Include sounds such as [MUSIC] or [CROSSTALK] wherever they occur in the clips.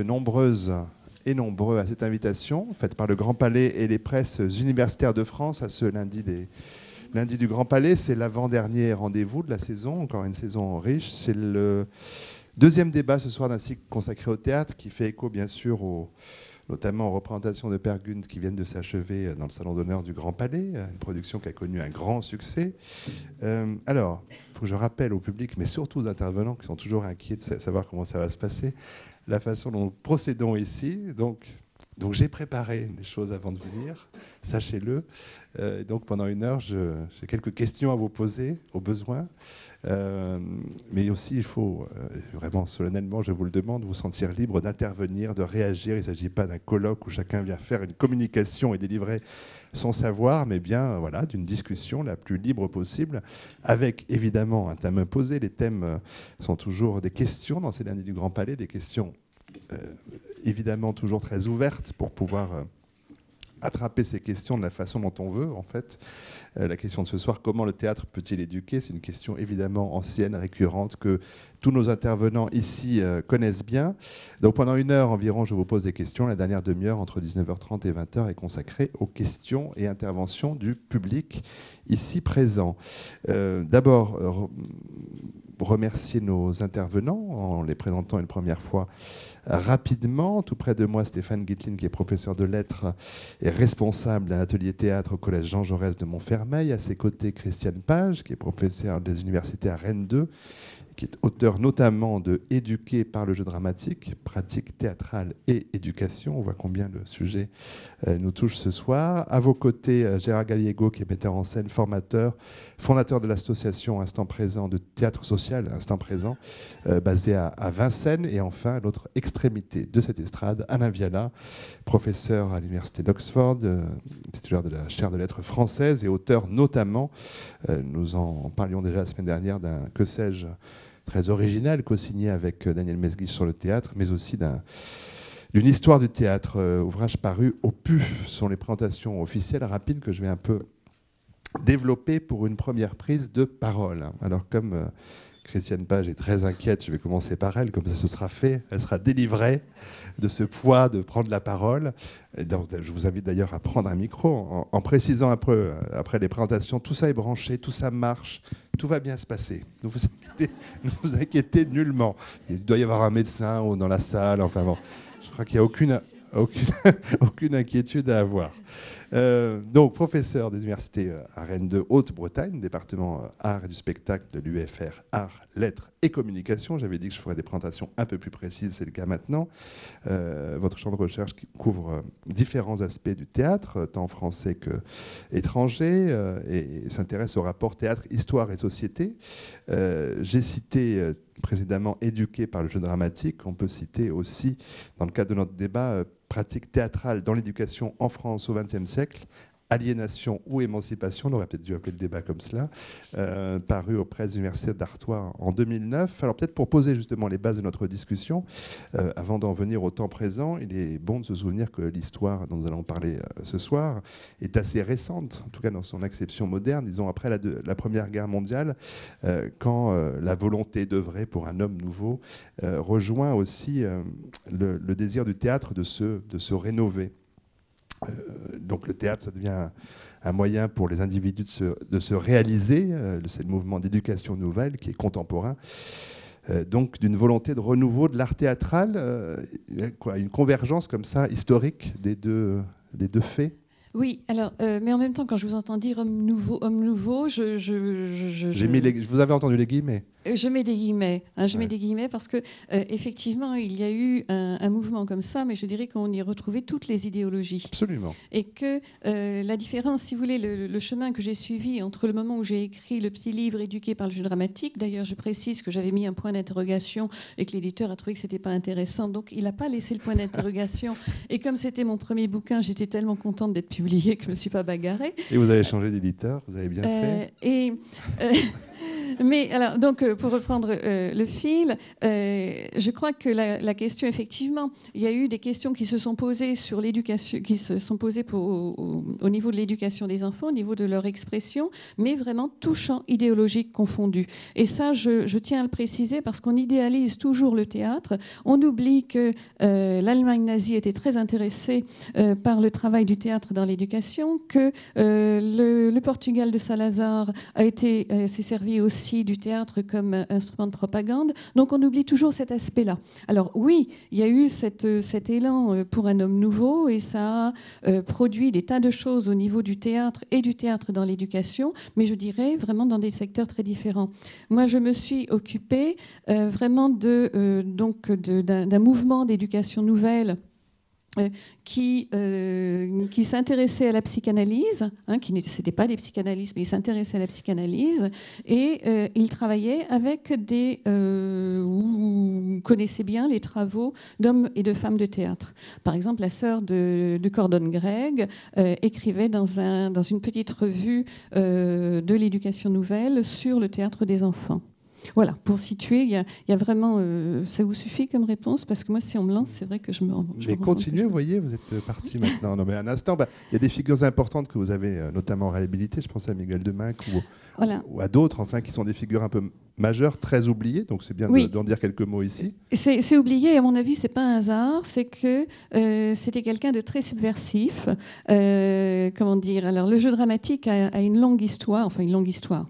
nombreuses et nombreux à cette invitation faite par le Grand Palais et les presses universitaires de France à ce lundi des lundi du Grand Palais. C'est l'avant-dernier rendez-vous de la saison, encore une saison riche. C'est le deuxième débat ce soir d'un cycle consacré au théâtre qui fait écho bien sûr au, notamment aux représentations de Per Gund qui viennent de s'achever dans le Salon d'honneur du Grand Palais, une production qui a connu un grand succès. Euh, alors, il faut que je rappelle au public, mais surtout aux intervenants qui sont toujours inquiets de savoir comment ça va se passer, la façon dont nous procédons ici. Donc, donc j'ai préparé des choses avant de venir, sachez-le. Euh, donc pendant une heure, j'ai quelques questions à vous poser, au besoin. Euh, mais aussi, il faut euh, vraiment solennellement, je vous le demande, vous sentir libre d'intervenir, de réagir. Il ne s'agit pas d'un colloque où chacun vient faire une communication et délivrer son savoir, mais bien voilà, d'une discussion la plus libre possible, avec évidemment un thème imposé. Les thèmes sont toujours des questions dans ces lundis du Grand Palais, des questions évidemment toujours très ouvertes pour pouvoir attraper ces questions de la façon dont on veut, en fait. Euh, la question de ce soir, comment le théâtre peut-il éduquer? C'est une question évidemment ancienne, récurrente, que tous nos intervenants ici euh, connaissent bien. Donc pendant une heure environ, je vous pose des questions. La dernière demi-heure, entre 19h30 et 20h, est consacrée aux questions et interventions du public ici présent. Euh, d'abord, remercier nos intervenants en les présentant une première fois rapidement. Tout près de moi, Stéphane Gitlin, qui est professeur de lettres et responsable d'un atelier théâtre au collège Jean Jaurès de Montfermeil. À ses côtés, Christiane Page, qui est professeur des universités à Rennes 2 qui est auteur notamment de Éduquer par le jeu dramatique, pratique théâtrale et éducation. On voit combien le sujet euh, nous touche ce soir. À vos côtés, euh, Gérard Gallego, qui est metteur en scène, formateur, fondateur de l'association Instant Présent de théâtre social, Instant Présent, euh, basé à, Vincennes. Et enfin, l'autre extrémité de cette estrade, Alain Viala, professeur à l'université d'Oxford, titulaire de la chaire de lettres françaises et auteur notamment, nous en parlions déjà la semaine dernière, d'un Que sais-je très original, co-signé avec euh, Daniel Mesguich sur le théâtre, mais aussi d'une histoire du théâtre, euh, ouvrage paru au PUF. Sont les présentations officielles rapides que je vais un peu développer pour une première prise de parole. Alors comme euh, Christiane Page est très inquiète, je vais commencer par elle, comme ça ce sera fait, elle sera délivrée de ce poids de prendre la parole. Je vous invite d'ailleurs à prendre un micro en, précisant peu, après les présentations, tout ça est branché, tout ça marche, tout va bien se passer. Ne vous inquiétez, [LAUGHS] ne vous inquiétez nullement. Il doit y avoir un médecin ou dans la salle, enfin bon, je crois qu'il n'y a aucune, aucune, [LAUGHS] aucune inquiétude à avoir. Euh, donc, professeur des universités euh, à Rennes de Haute-Bretagne, département euh, art et du spectacle de l'UFR, art, lettres et communication. J'avais dit que je ferais des présentations un peu plus précises, c'est le cas maintenant. votre champ de recherche couvre différents aspects du théâtre, tant français que étranger, et s'intéresse au rapport théâtre, histoire et société. J'ai cité précédemment éduqué par le jeu dramatique. On peut citer aussi, dans le cadre de notre débat, pratique théâtrale dans l'éducation en France au XXe siècle, Aliénation ou émancipation, on aurait peut-être dû appeler le débat comme cela, euh, paru aux presses universitaires d'Artois en 2009. Alors peut-être pour poser justement les bases de notre discussion, euh, avant d'en venir au temps présent, il est bon de se souvenir que l'histoire dont nous allons parler euh, ce soir est assez récente, en tout cas dans son acception moderne, disons après la, Première Guerre mondiale, quand la volonté d'œuvrer pour un homme nouveau rejoint aussi le, désir du théâtre de se rénover. Euh, donc le théâtre, ça devient un moyen pour les individus de se, réaliser. Euh, c'est le mouvement d'éducation nouvelle qui est contemporain. Euh, donc d'une volonté de renouveau de l'art théâtral, quoi, une convergence comme ça historique des deux, des deux faits? Oui, alors, mais en même temps, quand je vous entends dire homme nouveau, homme nouveau, je. je, je, je... Mis les, vous avez entendu les guillemets je mets des guillemets. Hein, je mets des guillemets parce que euh, effectivement, il y a eu un, mouvement comme ça, mais je dirais qu'on y retrouvait toutes les idéologies. Absolument. Et que euh, la différence, si vous voulez, le, chemin que j'ai suivi entre le moment où j'ai écrit le petit livre éduqué par le jeu dramatique, d'ailleurs, je précise que j'avais mis un point d'interrogation et que l'éditeur a trouvé que c'était pas intéressant, donc il n'a pas laissé le point d'interrogation. [LAUGHS] et comme c'était mon premier bouquin, j'étais tellement contente d'être publiée que je me suis pas bagarrée. Et vous avez changé d'éditeur, vous avez bien fait. Et [LAUGHS] Mais alors, donc, euh, pour reprendre euh, le fil, euh, je crois que la, question, effectivement, il y a eu des questions qui se sont posées sur l'éducation, qui se sont posées au, niveau de l'éducation des enfants, au niveau de leur expression, mais vraiment tout champ idéologique confondu. Et ça, je, tiens à le préciser parce qu'on idéalise toujours le théâtre. On oublie que l'Allemagne nazie était très intéressée par le travail du théâtre dans l'éducation, que le, le, Portugal de Salazar a été s'est servi aussi du théâtre comme instrument de propagande. Donc on oublie toujours cet aspect-là. Alors oui, il y a eu cette, cet élan euh, pour un homme nouveau et ça a euh, produit des tas de choses au niveau du théâtre et du théâtre dans l'éducation, mais je dirais vraiment dans des secteurs très différents. Moi, je me suis occupée euh, vraiment de, donc d'un mouvement d'éducation nouvelle euh, qui, euh, qui s'intéressait à la psychanalyse, hein, qui n'était pas des psychanalystes, mais il s'intéressait à la psychanalyse, et euh, il travaillait avec des... vous connaissez bien les travaux d'hommes et de femmes de théâtre. Par exemple, la sœur de, de Cordon Greg écrivait dans, un, dans une petite revue de l'éducation nouvelle sur le théâtre des enfants. Voilà, pour situer, il y a, vraiment. Euh, ça vous suffit comme réponse? Parce que moi, si on me lance, c'est vrai que je me. Je mais continuez, vous voyez, vous êtes parti maintenant. Non, mais un instant, bah, il y a des figures importantes que vous avez, euh, notamment en réhabilité. Je pense à Miguel Deminck ou, ou à d'autres, enfin, qui sont des figures un peu majeures, très oubliées. Donc c'est bien d'en dire quelques mots ici. C'est oublié, à mon avis, c'est pas un hasard. C'est que euh, c'était quelqu'un de très subversif. comment dire? Alors, le jeu dramatique a, a une longue histoire, enfin, une longue histoire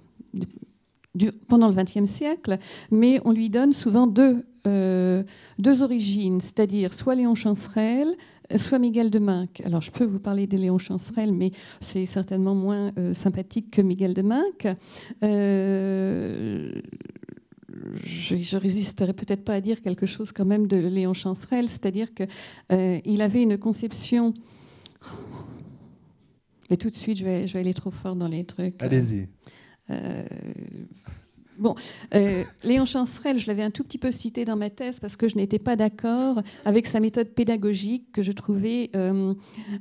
pendant le XXe siècle, mais on lui donne souvent deux, euh, deux origines, c'est-à-dire soit Léon Chancerelle, soit Miguel de Minck. Alors je peux vous parler de Léon Chancerelle, mais c'est certainement moins euh, sympathique que Miguel de Minck. Euh, je, je, résisterai peut-être pas à dire quelque chose quand même de Léon Chancerelle, c'est-à-dire qu'il avait une conception... Mais tout de suite, je vais aller trop fort dans les trucs. Allez-y. Uh. Bon, euh, Léon Chancerelle, je l'avais un tout petit peu cité dans ma thèse parce que je n'étais pas d'accord avec sa méthode pédagogique que je trouvais, euh,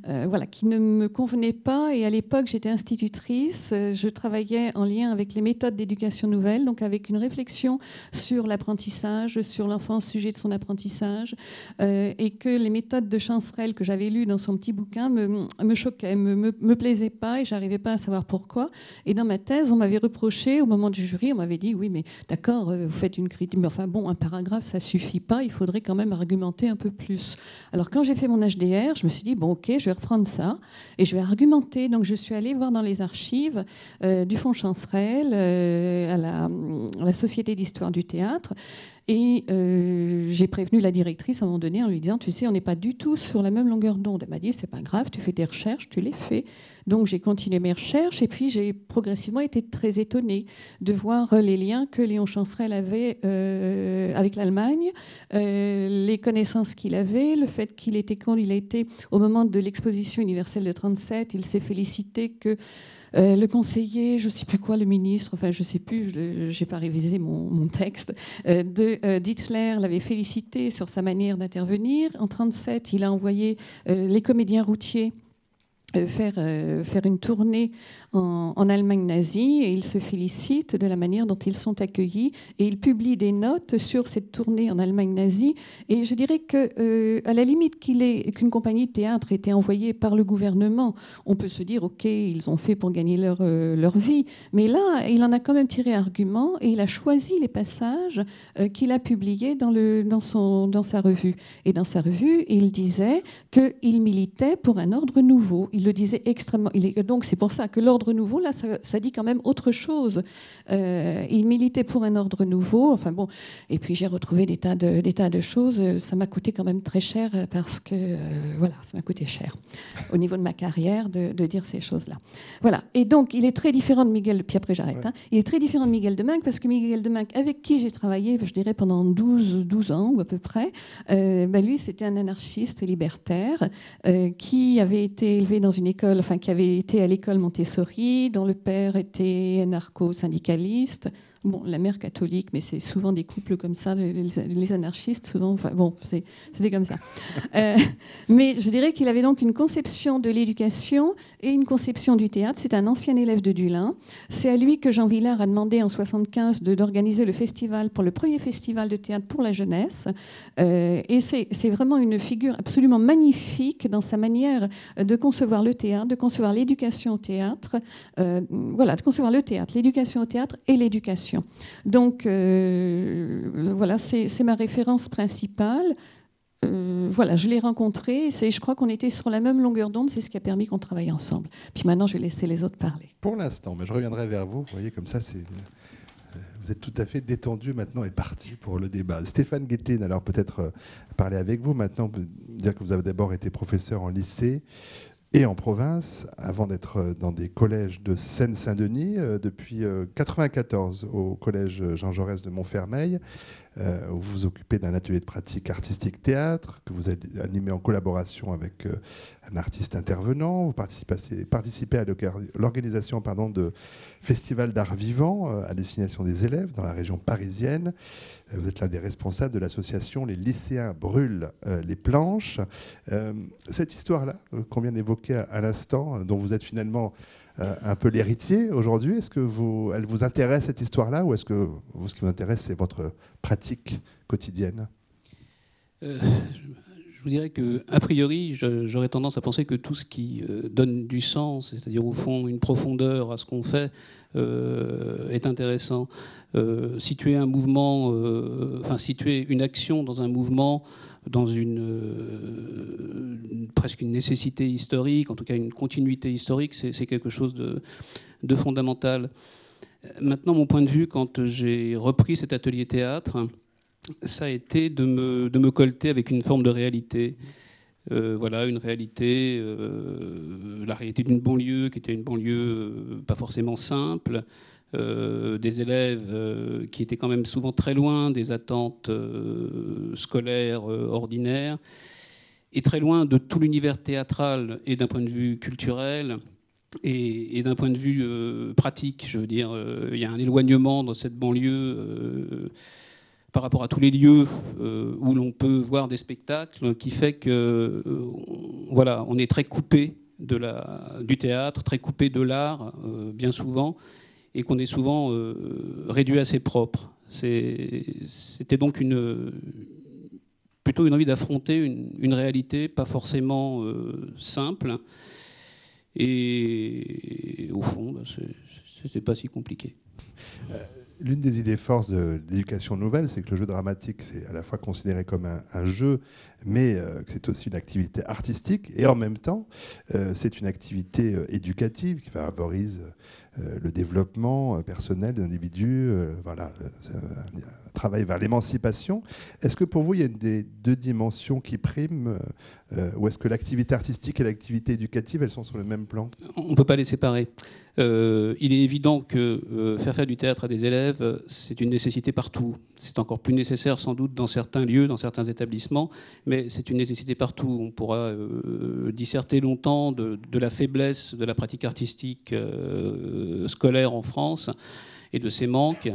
euh, voilà, qui ne me convenait pas. Et à l'époque, j'étais institutrice, je travaillais en lien avec les méthodes d'éducation nouvelle, donc avec une réflexion sur l'apprentissage, sur l'enfant sujet de son apprentissage, et que les méthodes de Chancerelle que j'avais lues dans son petit bouquin me, me choquaient, me, me, me plaisaient pas, et j'arrivais pas à savoir pourquoi. Et dans ma thèse, on m'avait reproché au moment du jury, on m'avait dit oui, mais d'accord, euh, vous faites une critique, mais enfin bon, un paragraphe, ça suffit pas, il faudrait quand même argumenter un peu plus. Alors quand j'ai fait mon HDR, je me suis dit, bon, ok, je vais reprendre ça et je vais argumenter. Donc je suis allée voir dans les archives euh, du Fonds Chancerelle, euh, à, la, Société d'histoire du théâtre, et j'ai prévenu la directrice à un moment donné en lui disant, tu sais, on n'est pas du tout sur la même longueur d'onde. Elle m'a dit, c'est pas grave, tu fais tes recherches, tu les fais. Donc j'ai continué mes recherches et puis j'ai progressivement été très étonnée de voir les liens que Léon Chancerelle avait euh, avec l'Allemagne, euh, les connaissances qu'il avait, le fait qu'il était quand il a été au moment de l'exposition universelle de 37, il s'est félicité que euh, le conseiller, je ne sais plus quoi, le ministre, enfin je ne sais plus, je n'ai pas révisé mon, texte, euh, de euh, d'Hitler l'avait félicité sur sa manière d'intervenir. En 1937, il a envoyé les comédiens routiers faire, faire une tournée en, Allemagne nazie et il se félicite de la manière dont ils sont accueillis et il publie des notes sur cette tournée en Allemagne nazie. Et je dirais que euh, à la limite qu'une compagnie de théâtre ait été envoyée par le gouvernement, on peut se dire ok ils ont fait pour gagner leur, euh, leur vie, mais là il en a quand même tiré argument et il a choisi les passages euh, qu'il a publiés dans, le, dans, son, dans sa revue. Et dans sa revue il disait qu'il militait pour un ordre nouveau, il le disait extrêmement, donc c'est pour ça que l'ordre nouveau, là, ça, dit quand même autre chose. Euh, il militait pour un ordre nouveau. Enfin bon, et puis j'ai retrouvé des tas de, des tas de choses. Ça m'a coûté quand même très cher parce que euh, voilà, ça m'a coûté cher au niveau de ma carrière de, dire ces choses-là. Voilà. Et donc, il est très différent de Miguel. Puis après, j'arrête. Hein. il est très différent de Miguel de parce que Miguel de Minck, avec qui j'ai travaillé, je dirais pendant 12, 12 ans ou à peu près, euh, ben lui, c'était un anarchiste libertaire qui avait été élevé dans une école, enfin qui avait été à l'école Montessori dont le père était narco-syndicaliste. Bon, la mère catholique, mais c'est souvent des couples comme ça, les, anarchistes, souvent, enfin bon, c'était comme ça. [LAUGHS] Euh, mais je dirais qu'il avait donc une conception de l'éducation et une conception du théâtre. C'est un ancien élève de Dulin. C'est à lui que Jean Villard a demandé en 75 d'organiser le festival pour le premier festival de théâtre pour la jeunesse. Euh, et c'est vraiment une figure absolument magnifique dans sa manière de concevoir le théâtre, de concevoir l'éducation au théâtre, euh, voilà, de concevoir le théâtre, l'éducation au théâtre et l'éducation. Donc euh, voilà, c'est ma référence principale. Euh, voilà, je l'ai rencontré. Je crois qu'on était sur la même longueur d'onde. C'est ce qui a permis qu'on travaille ensemble. Puis maintenant, je vais laisser les autres parler. Pour l'instant, mais je reviendrai vers vous. Vous voyez, comme ça, c'est vous êtes tout à fait détendu maintenant et parti pour le débat. Stéphane Guetlin, alors peut-être parler avec vous maintenant, dire que vous avez d'abord été professeur en lycée, et en province, avant d'être dans des collèges de Seine-Saint-Denis, euh, depuis 1994 euh, au collège Jean Jaurès de Montfermeil, euh, vous vous occupez d'un atelier de pratique artistique théâtre, que vous animé en collaboration avec un artiste intervenant. Vous participez, participez à l'organisation de festivals d'art vivant à destination des élèves dans la région parisienne. Vous êtes l'un des responsables de l'association Les lycéens brûlent les planches. cette histoire-là, qu'on vient d'évoquer à, l'instant, dont vous êtes finalement euh, un peu l'héritier aujourd'hui. Est-ce que vous, elle vous intéresse cette histoire-là ou est-ce que vous, ce qui vous intéresse, c'est votre pratique quotidienne? Euh, je, vous dirais que, a priori, j'aurais tendance à penser que tout ce qui euh, donne du sens, c'est-à-dire au fond une profondeur à ce qu'on fait, est intéressant. situer un mouvement, enfin situer une action dans un mouvement dans une, euh, presque une nécessité historique, en tout cas une continuité historique, c'est quelque chose de, fondamental. Maintenant, mon point de vue, quand j'ai repris cet atelier théâtre, ça a été de me, de me colter avec une forme de réalité. Euh, voilà, une réalité, euh, la réalité d'une banlieue qui était une banlieue pas forcément simple, euh, des élèves euh, qui étaient quand même souvent très loin des attentes euh, scolaires ordinaires et très loin de tout l'univers théâtral et d'un point de vue culturel et, d'un point de vue pratique. Je veux dire, il y a un éloignement dans cette banlieue par rapport à tous les lieux où l'on peut voir des spectacles qui fait que voilà, on est très coupé du théâtre, très coupé de l'art, bien souvent et qu'on est souvent euh, réduit à ses propres. C'était donc plutôt une envie d'affronter une, réalité pas forcément euh, simple. Et au fond, bah, c'était pas si compliqué. Euh, l'une des idées forces de l'éducation nouvelle, c'est que le jeu dramatique, c'est à la fois considéré comme un, jeu, mais que c'est aussi une activité artistique, et en même temps, c'est une activité éducative qui favorise euh, le développement euh, personnel des individus, euh, voilà, travail vers l'émancipation. Est-ce que pour vous, il y a des deux dimensions qui priment Ou est-ce que l'activité artistique et l'activité éducative, elles sont sur le même plan? On ne peut pas les séparer. il est évident que faire faire du théâtre à des élèves, c'est une nécessité partout. C'est encore plus nécessaire sans doute dans certains lieux, dans certains établissements, mais c'est une nécessité partout. On pourra disserter longtemps de, la faiblesse de la pratique artistique euh, scolaire en France et de ses manques.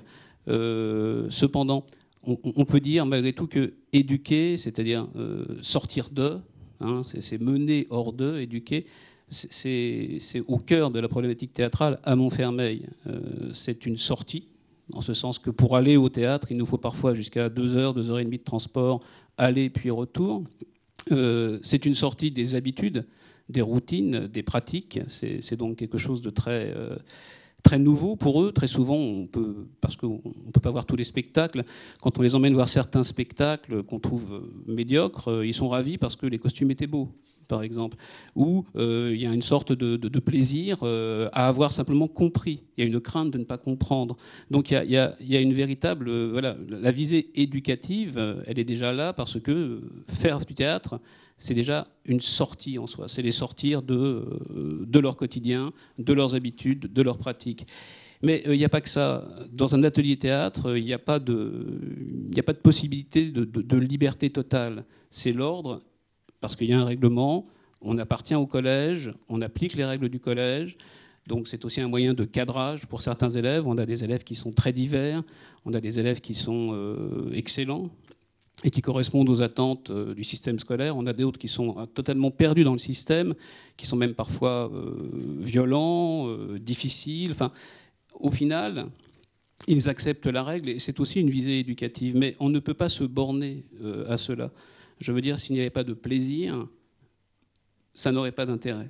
Euh, cependant, on, peut dire malgré tout que éduquer, c'est-à-dire euh, sortir d'eux, hein, c'est mener hors d'eux, éduquer, c'est au cœur de la problématique théâtrale à Montfermeil. c'est une sortie, en ce sens que pour aller au théâtre, il nous faut parfois jusqu'à deux heures, deux heures et demie de transport, aller puis retour. c'est une sortie des habitudes, des routines, des pratiques. C'est donc quelque chose de très, euh, très nouveau pour eux. Très souvent, parce qu'on ne peut pas voir tous les spectacles, quand on les emmène voir certains spectacles qu'on trouve euh, médiocres, euh, ils sont ravis parce que les costumes étaient beaux par exemple, où il y a une sorte de, plaisir à avoir simplement compris. Il y a une crainte de ne pas comprendre. Donc il y a, une véritable... voilà, la visée éducative, elle est déjà là parce que faire du théâtre, c'est déjà une sortie en soi. C'est les sortir de, euh, leur quotidien, de leurs habitudes, de leurs pratiques. Mais euh, il n'y a pas que ça. Dans un atelier théâtre, il n'y a, pas de, a pas de possibilité de liberté totale. C'est l'ordre, parce qu'il y a un règlement, on appartient au collège, on applique les règles du collège, Donc c'est aussi un moyen de cadrage pour certains élèves. On a des élèves qui sont très divers, on a des élèves qui sont euh, excellents et qui correspondent aux attentes euh, du système scolaire. On a d'autres qui sont euh, totalement perdus dans le système, qui sont même parfois violents, difficiles. Enfin, au final, ils acceptent la règle et c'est aussi une visée éducative. Mais on ne peut pas se borner à cela. Je veux dire, s'il n'y avait pas de plaisir, ça n'aurait pas d'intérêt.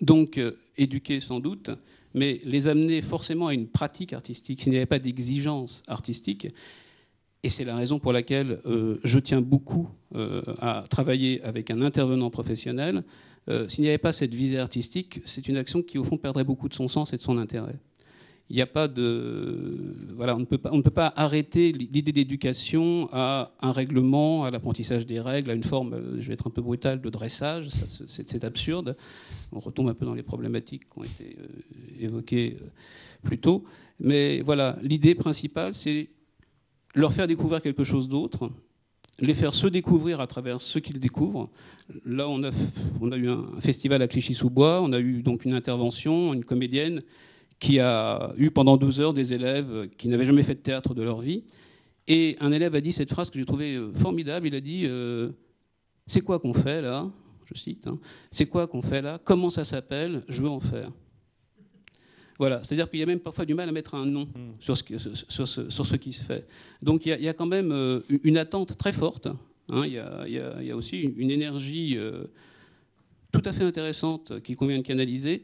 Donc, euh, éduquer sans doute, mais les amener forcément à une pratique artistique, s'il n'y avait pas d'exigence artistique. Et c'est la raison pour laquelle euh, je tiens beaucoup euh, à travailler avec un intervenant professionnel. s'il n'y avait pas cette visée artistique, c'est une action qui, au fond, perdrait beaucoup de son sens et de son intérêt il n'y a pas de. Voilà, on ne peut pas, on ne peut pas arrêter l'idée d'éducation à un règlement, à l'apprentissage des règles, à une forme, je vais être un peu brutal, de dressage. C'est absurde. On retombe un peu dans les problématiques qui ont été euh, évoquées euh, plus tôt. Mais voilà, l'idée principale, c'est leur faire découvrir quelque chose d'autre, les faire se découvrir à travers ce qu'ils découvrent. Là, on a, on a eu un festival à Clichy-sous-Bois, on a eu donc une intervention, une comédienne qui a eu pendant 12 heures des élèves qui n'avaient jamais fait de théâtre de leur vie. Et un élève a dit cette phrase que j'ai trouvée euh, formidable. Il a dit euh, C'est quoi qu'on fait là? Je cite hein. C'est quoi qu'on fait là? Comment ça s'appelle? Je veux en faire. Voilà, c'est-à-dire qu'il y a même parfois du mal à mettre un nom hmm. sur, ce, sur, sur ce, qui se fait. Donc il y, a, quand même euh, une attente très forte. Hein. Il, y a, il, y a, aussi une, énergie tout à fait intéressante qu'il convient de canaliser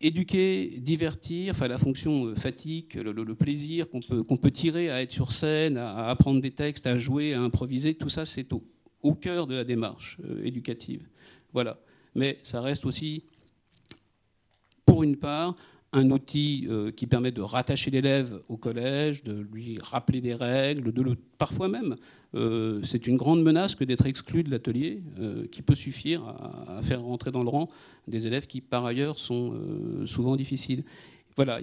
éduquer, divertir, enfin la fonction euh, fatigue, le, plaisir qu'on peut, qu'on peut, tirer à être sur scène, à, apprendre des textes, à jouer, à improviser, tout ça c'est au, cœur de la démarche euh, éducative. Voilà. Mais ça reste aussi, pour une part, un outil euh, qui permet de rattacher l'élève au collège, de lui rappeler des règles, de le, parfois même, euh, c'est une grande menace que d'être exclu de l'atelier, euh, qui peut suffire à, faire rentrer dans le rang des élèves qui, par ailleurs, sont souvent difficiles. Voilà,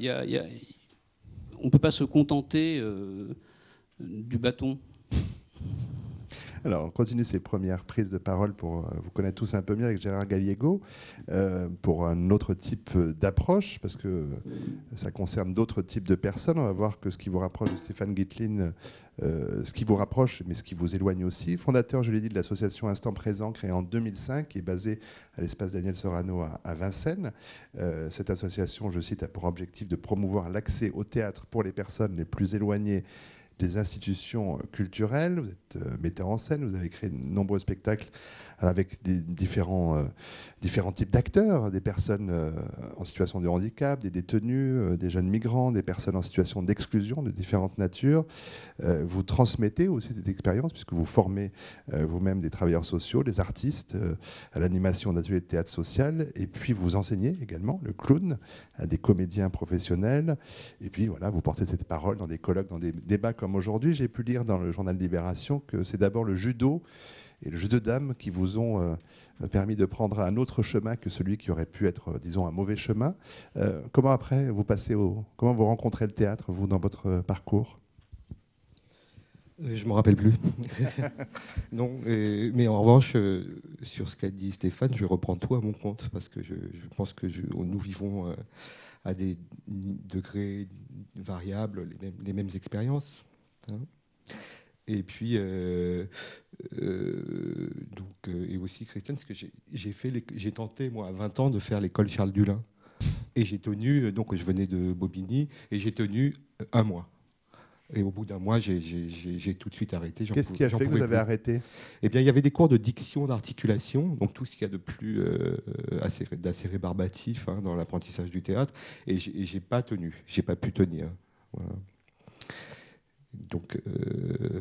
on ne peut pas se contenter du bâton. Alors, on continue ces premières prises de parole pour euh, vous connaître tous un peu mieux avec Gérard Galliego, euh, pour un autre type d'approche, parce que ça concerne d'autres types de personnes. On va voir que ce qui vous rapproche de Stéphane Gitlin, euh, ce qui vous rapproche, mais ce qui vous éloigne aussi. Fondateur, je l'ai dit, de l'association Instant Présent, créée en 2005, qui est basée à l'espace Daniel Sorano à, Vincennes. cette association, je cite, a pour objectif de promouvoir l'accès au théâtre pour les personnes les plus éloignées des institutions culturelles, vous êtes euh, metteur en scène, vous avez créé de nombreux spectacles avec différents, euh, différents types d'acteurs, des personnes euh, en situation de handicap, des détenus, euh, des jeunes migrants, des personnes en situation d'exclusion de différentes natures. vous transmettez aussi cette expérience puisque vous formez vous-même des travailleurs sociaux, des artistes à l'animation d'ateliers de théâtre social et puis vous enseignez également le clown à des comédiens professionnels et puis voilà, vous portez cette parole dans des colloques, dans des débats comme aujourd'hui. J'ai pu lire dans le journal Libération que c'est d'abord le judo et le jeu de dames qui vous ont euh, permis de prendre un autre chemin que celui qui aurait pu être, euh, disons, un mauvais chemin. Euh, comment après vous passez au, comment vous rencontrez le théâtre vous dans votre parcours? Je me rappelle plus. [LAUGHS] non, mais en revanche, sur ce qu'a dit Stéphane, je reprends tout à mon compte parce que je, pense que nous vivons à des degrés variables les mêmes, expériences. Hein. Et puis, euh, euh, donc, euh, et aussi Christiane, parce que j'ai fait, j'ai tenté moi à 20 ans de faire l'école Charles Dulin, et j'ai tenu, donc je venais de Bobigny, et j'ai tenu un mois. Et au bout d'un mois, j'ai tout de suite arrêté. Qu'est-ce qui a fait que vous avez arrêté? Eh bien, il y avait des cours de diction, d'articulation, donc tout ce qu'il y a de plus d'assez rébarbatif hein, dans l'apprentissage du théâtre, et j'ai pas tenu, j'ai pas pu tenir. Voilà. Donc, euh,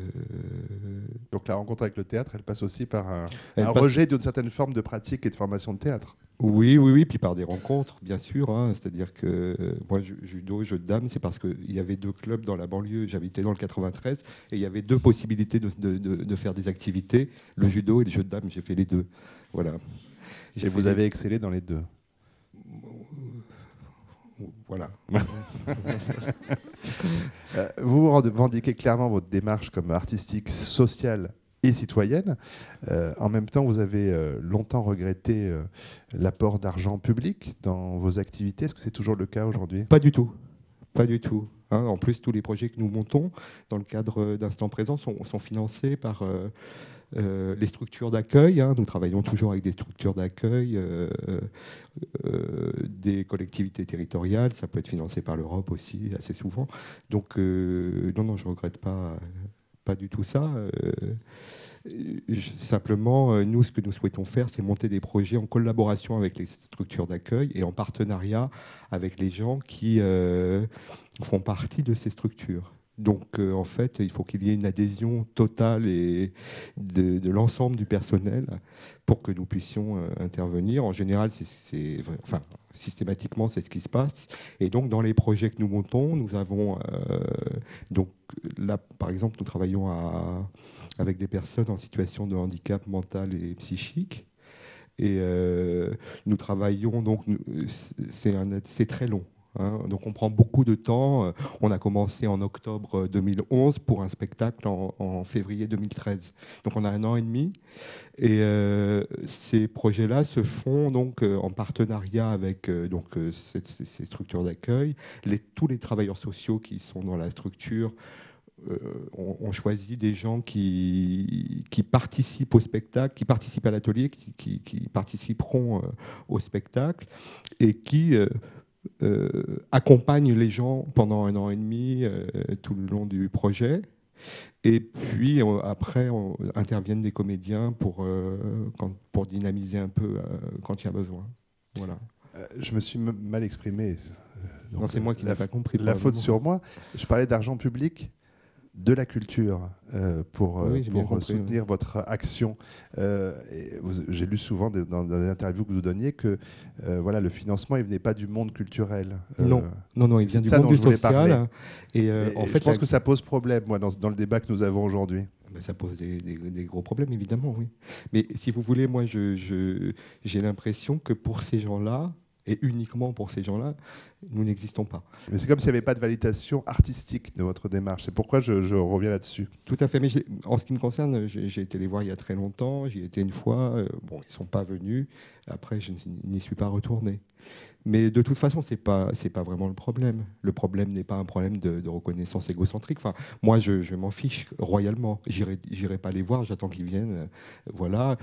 Donc la rencontre avec le théâtre, elle passe aussi par un, rejet d'une certaine forme de pratique et de formation de théâtre. Oui, oui, oui, puis par des rencontres, bien sûr. Hein. C'est-à-dire que moi, judo, jeu de dames, c'est parce qu'il y avait deux clubs dans la banlieue. J'habitais dans le 93 et il y avait deux possibilités de, de, faire des activités, le judo et le jeu de dames. J'ai fait les deux. Voilà. Et vous avez excellé dans les deux voilà. [LAUGHS] Euh, vous revendiquez clairement votre démarche comme artistique, sociale et citoyenne. Euh, en même temps, vous avez euh, longtemps regretté l'apport d'argent public dans vos activités. Est-ce que c'est toujours le cas aujourd'hui? Pas du tout. Pas du tout. Hein. en plus, tous les projets que nous montons dans le cadre d'Instant Présent sont, financés par les structures d'accueil. Hein. Nous travaillons toujours avec des structures d'accueil, des collectivités territoriales. Ça peut être financé par l'Europe aussi, assez souvent. Donc, non, non, je ne regrette pas pas du tout ça. Euh, simplement, euh, nous, ce que nous souhaitons faire, c'est monter des projets en collaboration avec les structures d'accueil et en partenariat avec les gens qui euh, font partie de ces structures. Donc, en fait, il faut qu'il y ait une adhésion totale et de, l'ensemble du personnel pour que nous puissions intervenir. En général, c'est, enfin, systématiquement, c'est ce qui se passe. Et donc, dans les projets que nous montons, nous avons donc là, par exemple, nous travaillons avec des personnes en situation de handicap mental et psychique. Et euh, nous travaillons, donc c'est très long. Hein. donc on prend beaucoup de temps. On a commencé en octobre 2011 pour un spectacle en, février 2013. Donc on a un an et demi. Et euh, ces projets-là se font donc euh, en partenariat avec donc ces, structures d'accueil. tous les travailleurs sociaux qui sont dans la structure euh, on, choisit des gens qui, participent au spectacle, qui participent à l'atelier, qui, participeront euh, au spectacle et qui euh, accompagnent les gens pendant un an et demi tout le long du projet. Et puis après, interviennent des comédiens pour, pour dynamiser un peu quand il y a besoin. Voilà. je me suis mal exprimé. Non, c'est moi qui n'ai pas compris. La faute sur moi. Je parlais d'argent public de la culture euh, pour, euh, pour soutenir votre action. Euh, j'ai lu souvent dans, des interviews que vous donniez que voilà, le financement il venait pas du monde culturel. non, non, non, il vient du monde du social. Et, en fait, je pense que ça pose problème, moi, dans, dans le débat que nous avons aujourd'hui. Ben, ça pose des, gros problèmes, évidemment, oui. Mais si vous voulez, moi, j'ai je, l'impression que pour ces gens-là, et uniquement pour ces gens-là, nous n'existons pas. Mais c'est comme s'il n'y avait pas de validation artistique de votre démarche. C'est pourquoi je, reviens là-dessus. Tout à fait. Mais en ce qui me concerne, j'ai été les voir il y a très longtemps. J'y étais une fois. Euh, bon, ils ne sont pas venus. Après, je n'y suis pas retourné. Mais de toute façon, ce n'est pas, vraiment le problème. Le problème n'est pas un problème de, reconnaissance égocentrique. Enfin, moi, je, m'en fiche royalement. J'irai pas les voir, j'attends qu'ils viennent. Voilà.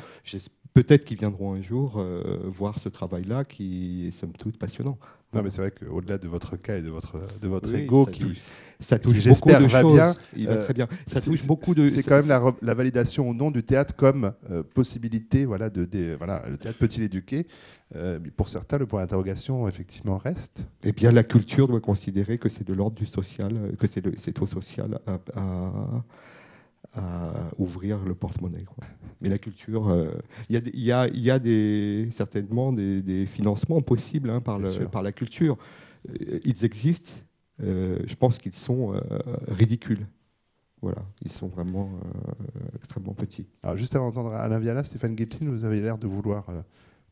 Peut-être qu'ils viendront un jour euh, voir ce travail-là qui est somme toute passionnant. Non, mais c'est vrai qu'au-delà de votre cas et de votre, de votre ego, ça qui, touche, ça touche beaucoup de va choses. Bien, il va très bien. Ça touche beaucoup de. C'est quand même la, la, validation au nom du théâtre comme euh, possibilité, voilà, de, voilà, le théâtre peut-il éduquer euh, Pour certains, le point d'interrogation effectivement reste. Et bien, la culture doit considérer que c'est de l'ordre du social, que c'est au social à à ouvrir le porte-monnaie. Mais la culture, euh, il y, a, y, a, des, certainement des, financements possibles hein, par, le, par, la culture. Euh, ils existent. Euh, je pense qu'ils sont ridicules. Voilà, ils sont vraiment extrêmement petits. Alors, juste avant d'entendre Alain Viala, Stéphane Guiltin, vous avez l'air de vouloir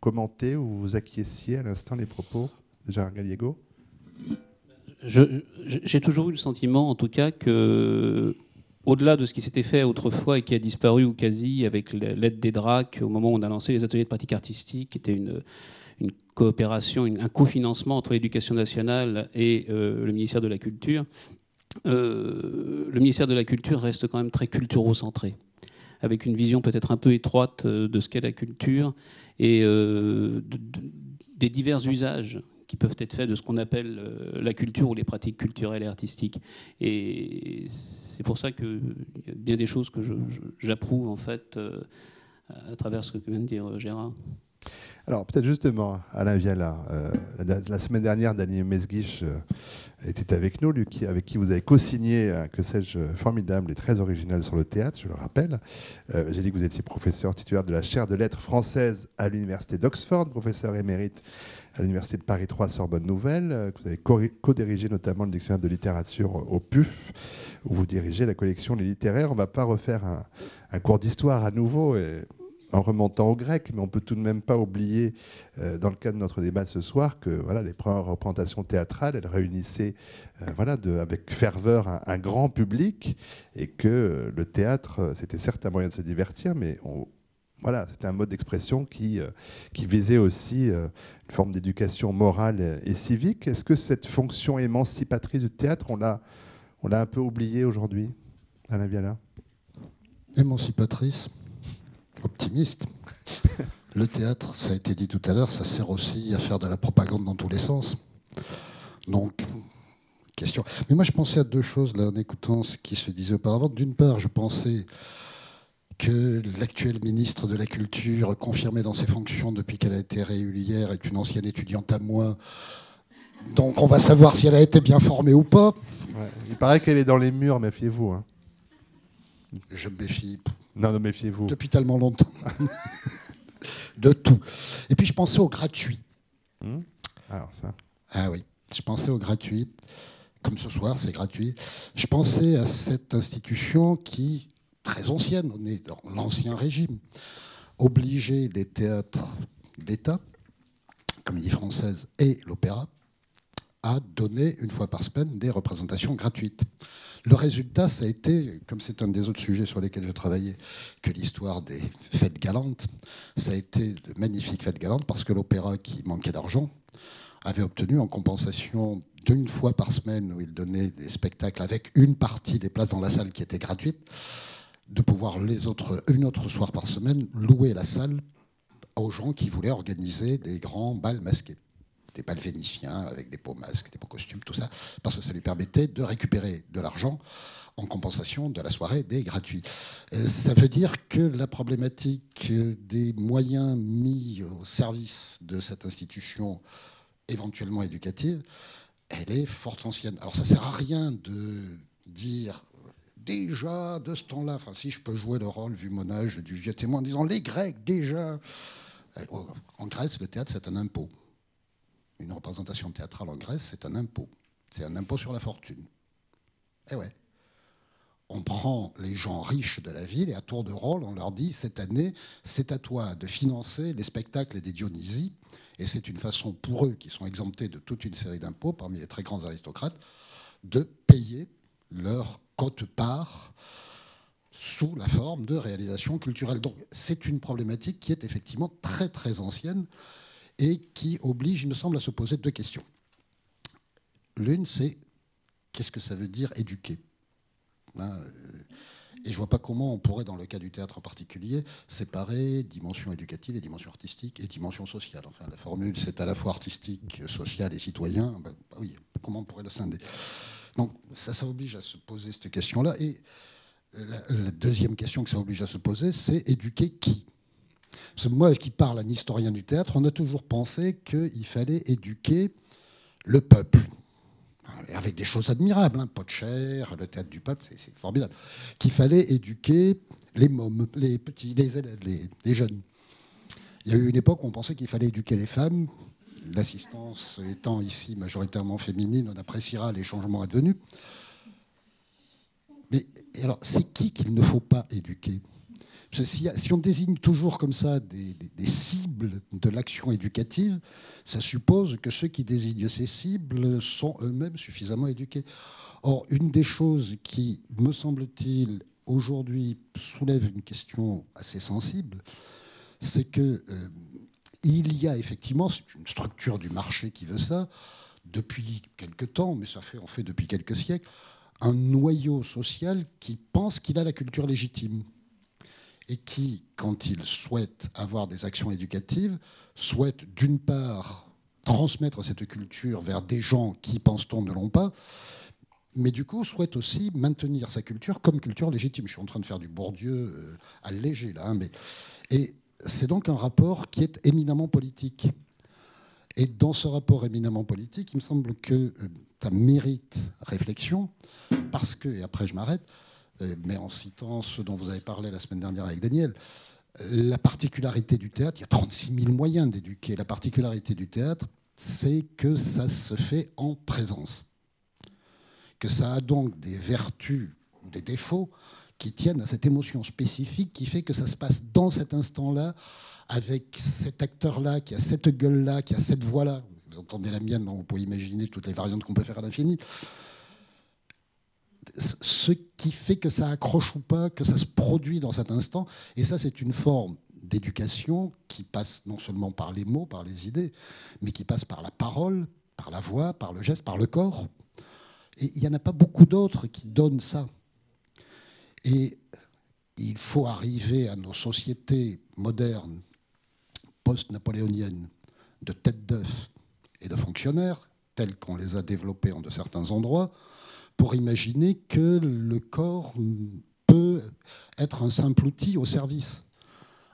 commenter ou vous acquiesciez à l'instant les propos de Gérard Gallego? J'ai toujours eu le sentiment, en tout cas, que au-delà de ce qui s'était fait autrefois et qui a disparu ou quasi avec l'aide des DRAC au moment où on a lancé les ateliers de pratique artistique, qui était une, coopération, un cofinancement entre l'éducation nationale et euh, le ministère de la Culture, euh, le ministère de la Culture reste quand même très culturo-centré, avec une vision peut-être un peu étroite euh, de ce qu'est la culture et des divers usages qui peuvent être faits de ce qu'on appelle la culture ou les pratiques culturelles et artistiques. Et c'est pour ça qu'il y a bien des choses que j'approuve en fait euh, à travers ce que vient de dire euh, Gérard. Alors peut-être justement, Alain Viala, euh, la, semaine dernière, Daniel Mesguich était avec nous, avec qui vous avez co-signé, que sais-je, formidable et très original sur le théâtre, je le rappelle. J'ai dit que vous étiez professeur titulaire de la chaire de lettres françaises à l'université d'Oxford, professeur émérite à l'Université de Paris 3 Sorbonne Nouvelle, euh, que vous avez co-dirigé notamment le dictionnaire de littérature au PUF, où vous dirigez la collection Les Littéraires. On ne va pas refaire un, cours d'histoire à nouveau. En remontant au grec, mais on peut tout de même pas oublier, euh, dans le cadre de notre débat de ce soir, que les premières représentations théâtrales, elles réunissaient euh, avec ferveur un, grand public, et que le théâtre, c'était certes un moyen de se divertir, mais voilà, c'était un mode d'expression qui, qui visait aussi une forme d'éducation morale et civique. Est-ce que cette fonction émancipatrice du théâtre, on l'a, on l'a un peu oubliée aujourd'hui, Alain Viala? Émancipatrice optimiste. Le théâtre, ça a été dit tout à l'heure, ça sert aussi à faire de la propagande dans tous les sens. Donc, question. Mais moi, je pensais à deux choses là en écoutant ce qui se disait auparavant. D'une part, je pensais que l'actuelle ministre de la Culture, confirmée dans ses fonctions depuis qu'elle a été réélue hier, est une ancienne étudiante à moi. Donc, on va savoir si elle a été bien formée ou pas. il paraît qu'elle est dans les murs, méfiez-vous. Hein. Je me méfie. Non, non, méfiez-vous. Depuis tellement longtemps. [LAUGHS] de tout. Et puis je pensais au gratuit. Hmm Alors ça. Ah oui, je pensais au gratuit. Comme ce soir, c'est gratuit. Je pensais à cette institution qui, très ancienne, on est dans l'ancien régime, obligeait les théâtres d'État, comédie française et l'opéra, à donner une fois par semaine des représentations gratuites. Le résultat, ça a été, comme c'est un des autres sujets sur lesquels je travaillais, que l'histoire des fêtes galantes, ça a été de magnifiques fêtes galantes parce que l'opéra, qui manquait d'argent, avait obtenu en compensation d'une fois par semaine où il donnait des spectacles avec une partie des places dans la salle qui était gratuite, de pouvoir les autres, une autre soir par semaine, louer la salle aux gens qui voulaient organiser des grands bals masqués des balles vénitiens avec des beaux masques, des beaux costumes, tout ça, parce que ça lui permettait de récupérer de l'argent en compensation de la soirée des gratuits. Euh, ça veut dire que la problématique des moyens mis au service de cette institution éventuellement éducative, elle est fort ancienne. Alors ça sert à rien de dire déjà de ce temps-là, enfin si je peux jouer le rôle vu mon âge du vieux témoin en disant les Grecs déjà. Euh, en Grèce, le théâtre c'est un impôt une représentation théâtrale en Grèce, c'est un impôt. C'est un impôt sur la fortune. Eh ouais. On prend les gens riches de la ville et à tour de rôle, on leur dit cette année, c'est à toi de financer les spectacles des Dionysies. Et c'est une façon pour eux, qui sont exemptés de toute une série d'impôts, parmi les très grands aristocrates, de payer leur cote-part sous la forme de réalisation culturelle. Donc c'est une problématique qui est effectivement très très ancienne et qui oblige, il me semble, à se poser deux questions. L'une, c'est qu'est-ce que ça veut dire éduquer? Hein, euh, Et je ne vois pas comment on pourrait, dans le cas du théâtre en particulier, séparer dimension éducative et dimension artistique et dimension sociale. Enfin, la formule, c'est à la fois artistique, social et citoyen. Ben, oui, comment on pourrait le scinder? Donc, ça, ça oblige à se poser cette question-là. Et la deuxième question que ça oblige à se poser, c'est éduquer qui? Moi qui parle, un historien du théâtre, on a toujours pensé qu'il fallait éduquer le peuple. Avec des choses admirables, hein, chair, le théâtre du peuple, c'est formidable. Qu'il fallait éduquer les mômes, les petits, les élèves, les, jeunes. Il y a eu une époque où on pensait qu'il fallait éduquer les femmes. L'assistance étant ici majoritairement féminine, on appréciera les changements advenus. Mais alors, c'est qui qu'il ne faut pas éduquer? Si, on désigne toujours comme ça des, cibles de l'action éducative, ça suppose que ceux qui désignent ces cibles sont eux-mêmes suffisamment éduqués. Or, une des choses qui, me semble-t-il, aujourd'hui soulève une question assez sensible, c'est que euh, il y a effectivement, c'est une structure du marché qui veut ça, depuis quelque temps, mais ça fait en fait depuis quelques siècles, un noyau social qui pense qu'il a la culture légitime et qui, quand ils souhaitent avoir des actions éducatives, souhaitent d'une part transmettre cette culture vers des gens qui, pense-t-on, ne l'ont pas, mais du coup souhaitent aussi maintenir sa culture comme culture légitime. Je suis en train de faire du Bourdieu euh, allégé là, hein, mais et c'est donc un rapport qui est éminemment politique. Et dans ce rapport éminemment politique, il me semble que euh, ça mérite réflexion, parce que, et après je m'arrête, euh, mais en citant ce dont vous avez parlé la semaine dernière avec Daniel, la particularité du théâtre, il y a 36 000 moyens d'éduquer, la particularité du théâtre, c'est que ça se fait en présence. Que ça a donc des vertus des défauts qui tiennent à cette émotion spécifique qui fait que ça se passe dans cet instant-là, avec cet acteur-là, qui a cette gueule-là, qui a cette voix-là. Vous entendez la mienne, vous pouvez imaginer toutes les variantes qu'on peut faire à l'infini. Ce qui fait que ça accroche ou pas, que ça se produit dans cet instant. Et ça, c'est une forme d'éducation qui passe non seulement par les mots, par les idées, mais qui passe par la parole, par la voix, par le geste, par le corps. Et il n'y en a pas beaucoup d'autres qui donnent ça. Et il faut arriver à nos sociétés modernes, post-napoléoniennes, de tête d'œuf et de fonctionnaires, tels qu'on les a développés en de certains endroits, pour imaginer que le corps peut être un simple outil au service.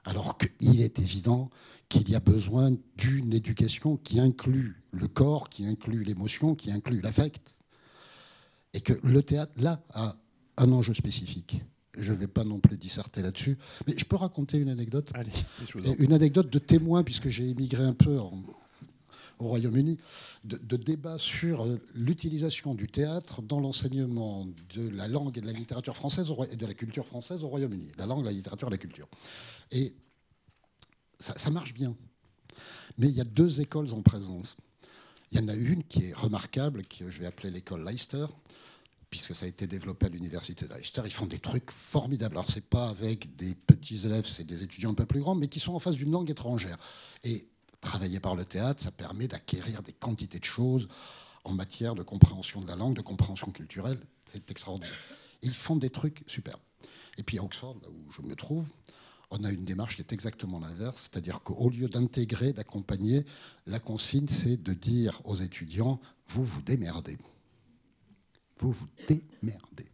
Alors qu'il est évident qu'il y a besoin d'une éducation qui inclut le corps, qui inclut l'émotion, qui inclut l'affect. Et que le théâtre, là, a un enjeu spécifique. Je ne vais pas non plus disserter là-dessus, mais je peux raconter une anecdote. Allez, une anecdote de témoin, puisque j'ai émigré un peu au Royaume-Uni, de, de, débat sur euh, l'utilisation du théâtre dans l'enseignement de la langue et de la littérature française et de la culture française au Royaume-Uni. La langue, la littérature, la culture. Et ça, ça marche bien. Mais il y a deux écoles en présence. Il y en a une qui est remarquable, que je vais appeler l'école Leicester, puisque ça a été développé à l'université de Leicester. Ils font des trucs formidables. Alors, ce n'est pas avec des petits élèves, c'est des étudiants un peu plus grands, mais qui sont en face d'une langue étrangère. Et travailler par le théâtre, ça permet d'acquérir des quantités de choses en matière de compréhension de la langue, de compréhension culturelle. C'est extraordinaire. ils font des trucs super. Et puis à Oxford, là où je me trouve, on a une démarche qui est exactement l'inverse, c'est-à-dire qu'au lieu d'intégrer, d'accompagner, la consigne, c'est de dire aux étudiants, vous vous démerdez. Vous vous démerdez.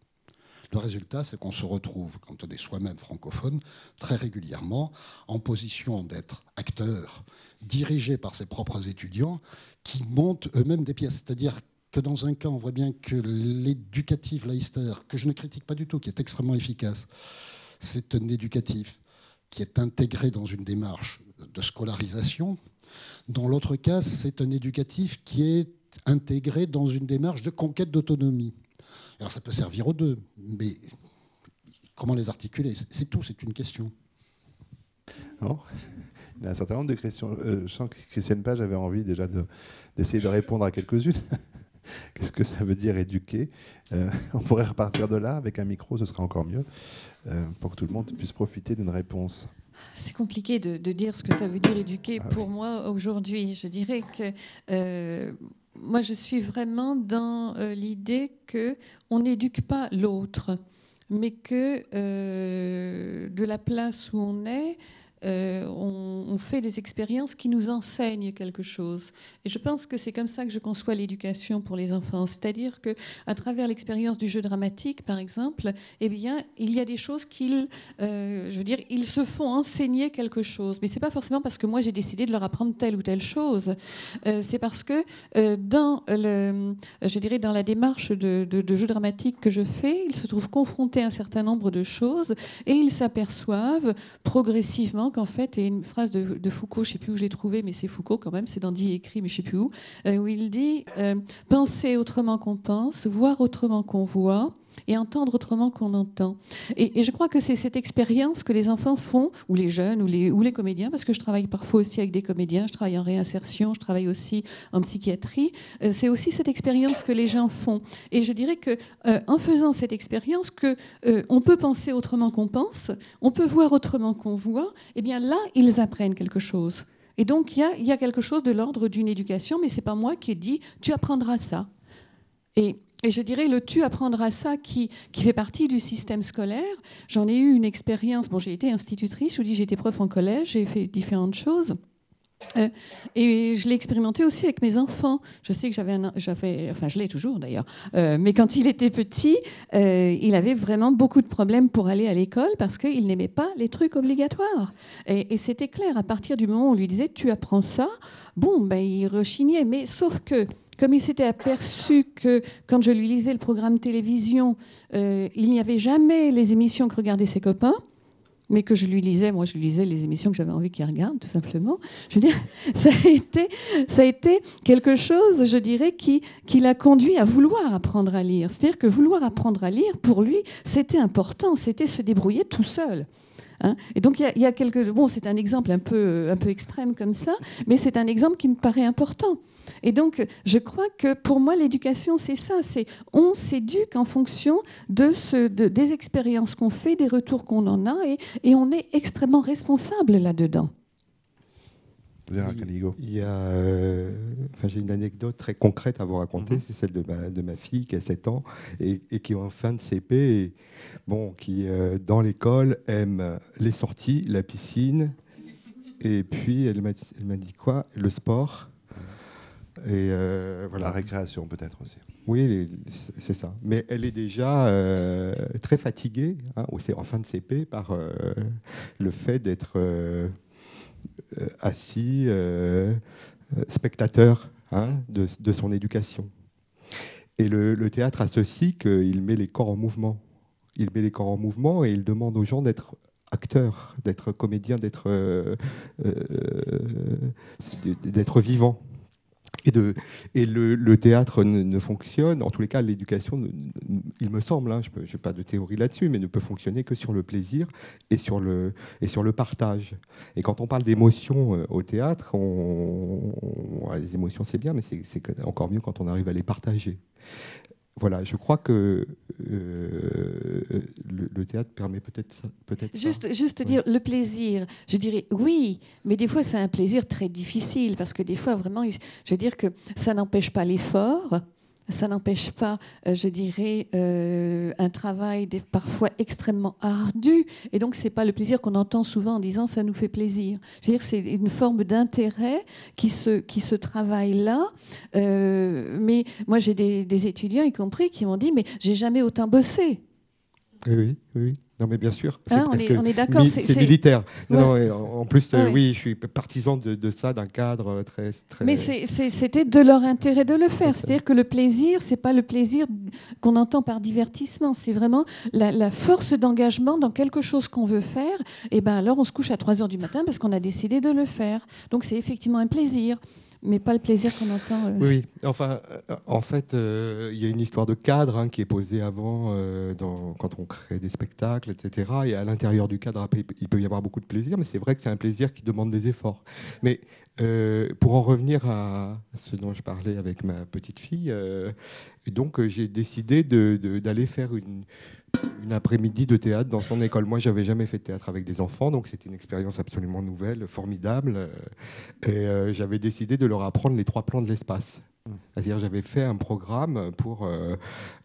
Le résultat, c'est qu'on se retrouve, quand on est soi-même francophone, très régulièrement en position d'être acteur, dirigé par ses propres étudiants, qui montent eux-mêmes des pièces. C'est-à-dire que dans un cas, on voit bien que l'éducatif Leicester, que je ne critique pas du tout, qui est extrêmement efficace, c'est un éducatif qui est intégré dans une démarche de scolarisation. Dans l'autre cas, c'est un éducatif qui est intégré dans une démarche de conquête d'autonomie. Alors ça peut servir aux deux, mais comment les articuler? C'est tout, c'est une question. Il y a un certain nombre de questions. Euh, je sens que Christiane Page avait envie déjà d'essayer de, répondre à quelques-unes. [LAUGHS] Qu'est-ce que ça veut dire éduquer? Euh, On pourrait repartir de là avec un micro, ce serait encore mieux, euh, pour que tout le monde puisse profiter d'une réponse. C'est compliqué de, dire ce que ça veut dire éduquer ah pour moi aujourd'hui. Je dirais que moi, je suis vraiment dans euh, l'idée que on n'éduque pas l'autre, mais que euh, de la place où on est, euh, on, fait des expériences qui nous enseignent quelque chose. Et je pense que c'est comme ça que je conçois l'éducation pour les enfants. C'est-à-dire que à travers l'expérience du jeu dramatique, par exemple, eh bien, il y a des choses qu'ils, euh, je veux dire, ils se font enseigner quelque chose. Mais c'est pas forcément parce que moi j'ai décidé de leur apprendre telle ou telle chose. Euh, c'est parce que dans le, je dirais, dans la démarche de, de jeu dramatique que je fais, ils se trouvent confrontés à un certain nombre de choses et ils s'aperçoivent progressivement qu'en fait, et une phrase de, Foucault, je ne sais plus où j'ai trouvé, mais c'est Foucault quand même, c'est dans Dit écrit, mais je ne sais plus où, euh, où il dit euh, Penser autrement qu'on pense, voir autrement qu'on voit, et entendre autrement qu'on entend. Et, je crois que c'est cette expérience que les enfants font, ou les jeunes, ou les, comédiens, parce que je travaille parfois aussi avec des comédiens, je travaille en réinsertion, je travaille aussi en psychiatrie. Euh, c'est aussi cette expérience que les gens font. Et je dirais que euh, en faisant cette expérience, que euh, on peut penser autrement qu'on pense, on peut voir autrement qu'on voit. Et eh bien là, ils apprennent quelque chose. Et donc il y a quelque chose de l'ordre d'une éducation, mais c'est pas moi qui ai dit tu apprendras ça. Et et je dirais, le tu apprendras ça qui, qui fait partie du système scolaire. J'en ai eu une expérience. Bon, j'ai été institutrice, je vous dis, j'ai été prof en collège, j'ai fait différentes choses. Euh, et je l'ai expérimenté aussi avec mes enfants. Je sais que j'avais, j'avais enfin je l'ai toujours d'ailleurs, euh, mais quand il était petit, euh, il avait vraiment beaucoup de problèmes pour aller à l'école parce qu'il n'aimait pas les trucs obligatoires. Et, et, c'était clair, à partir du moment où on lui disait tu apprends ça, bon, ben, il rechignait. Mais sauf que comme il s'était aperçu que quand je lui lisais le programme télévision, euh, il n'y avait jamais les émissions que regardaient ses copains, mais que je lui lisais, moi je lui lisais les émissions que j'avais envie qu'il regarde, tout simplement. Je veux dire, [LAUGHS] ça a été, ça a été quelque chose, je dirais, qui, qui l'a conduit à vouloir apprendre à lire. C'est-à-dire que vouloir apprendre à lire, pour lui, c'était important, c'était se débrouiller tout seul. Hein. et donc il y, a quelques... Bon, c'est un exemple un peu, un peu extrême comme ça, mais c'est un exemple qui me paraît important. Et donc, je crois que pour moi, l'éducation, c'est ça. C'est on s'éduque en fonction de, ce, des expériences qu'on fait, des retours qu'on en a, et, et on est extrêmement responsable là-dedans. Il y a, euh, enfin, j'ai une anecdote très concrète à vous raconter, mhm. c'est celle de ma, de ma, fille qui a 7 ans et, qui est en fin de CP, et, bon, qui euh, dans l'école aime les sorties, la piscine, et puis elle m'a, elle m'a dit quoi? Le sport. Et euh, voilà. La récréation peut-être aussi. Oui, c'est ça. Mais elle est déjà euh, très fatiguée, hein, en fin de CP, par euh, le fait d'être assis, spectateur hein, de, son éducation. Et le, théâtre a ceci qu'il met les corps en mouvement. Il met les corps en mouvement et il demande aux gens d'être acteurs, d'être comédiens, d'être vivants. Et, le, théâtre ne, fonctionne, en tous les cas l'éducation, il me semble, hein, je n'ai pas de théorie là-dessus, mais ne peut fonctionner que sur le plaisir et sur le, partage. Et quand on parle d'émotions euh, au théâtre, les émotions c'est bien, mais c'est encore mieux quand on arrive à les partager voilà, je crois que euh, le, théâtre permet peut-être peut-être juste juste dire le plaisir. Je dirais oui, mais des fois c'est un plaisir très difficile parce que des fois vraiment, je veux dire que ça n'empêche pas l'effort ça n'empêche pas, euh, je dirais, euh, un travail parfois extrêmement ardu. Et donc, ce n'est pas le plaisir qu'on entend souvent en disant ça nous fait plaisir. Je veux dire, c'est une forme d'intérêt qui se, qui se travaille là. Euh, mais moi, j'ai des, des, étudiants, y compris, qui m'ont dit mais j'ai jamais autant bossé. Oui, oui. Non, mais bien sûr. Ah, on, est, d'accord. C'est militaire. Non, en plus, ah oui. je suis partisan de, ça, d'un cadre très, très. Mais c'était de leur intérêt de le faire. C'est-à-dire que le plaisir, c'est pas le plaisir qu'on entend par divertissement. C'est vraiment la, force d'engagement dans quelque chose qu'on veut faire. Et ben alors, on se couche à 3 heures du matin parce qu'on a décidé de le faire. Donc, c'est effectivement un plaisir mais pas le plaisir qu'on entend. Euh. Oui, enfin, euh, en fait, euh, il y a une histoire de cadre hein, qui est posée avant, quand on crée des spectacles, etc. Et à l'intérieur du cadre, il peut y avoir beaucoup de plaisir, mais c'est vrai que c'est un plaisir qui demande des efforts. Mais pour en revenir à ce dont je parlais avec ma petite fille, donc j'ai décidé d'aller faire une une après-midi de théâtre dans son école. Moi, j'avais jamais fait de théâtre avec des enfants, donc c'était une expérience absolument nouvelle, formidable. Euh, et euh, j'avais décidé de leur apprendre les trois plans de l'espace. C'est-à-dire, j'avais fait un programme pour euh,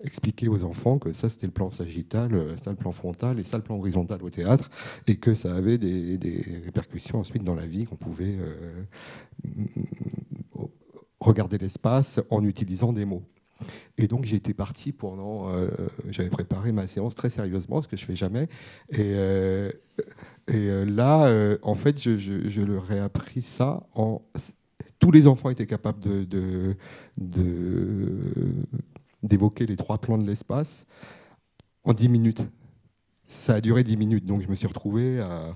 expliquer aux enfants que ça, c'était le plan sagittal, ça, le plan frontal, et ça, le plan horizontal au théâtre, et que ça avait des, des répercussions ensuite dans la vie, qu'on pouvait regarder l'espace en utilisant des mots. Et donc été parti pendant, euh, j'avais préparé ma séance très sérieusement, ce que je fais jamais. Et, euh, euh, là, en fait, je, leur ai appris ça en tous les enfants étaient capables d'évoquer les trois plans de l'espace en dix minutes. Ça a duré dix minutes, donc je me suis retrouvé à euh, euh,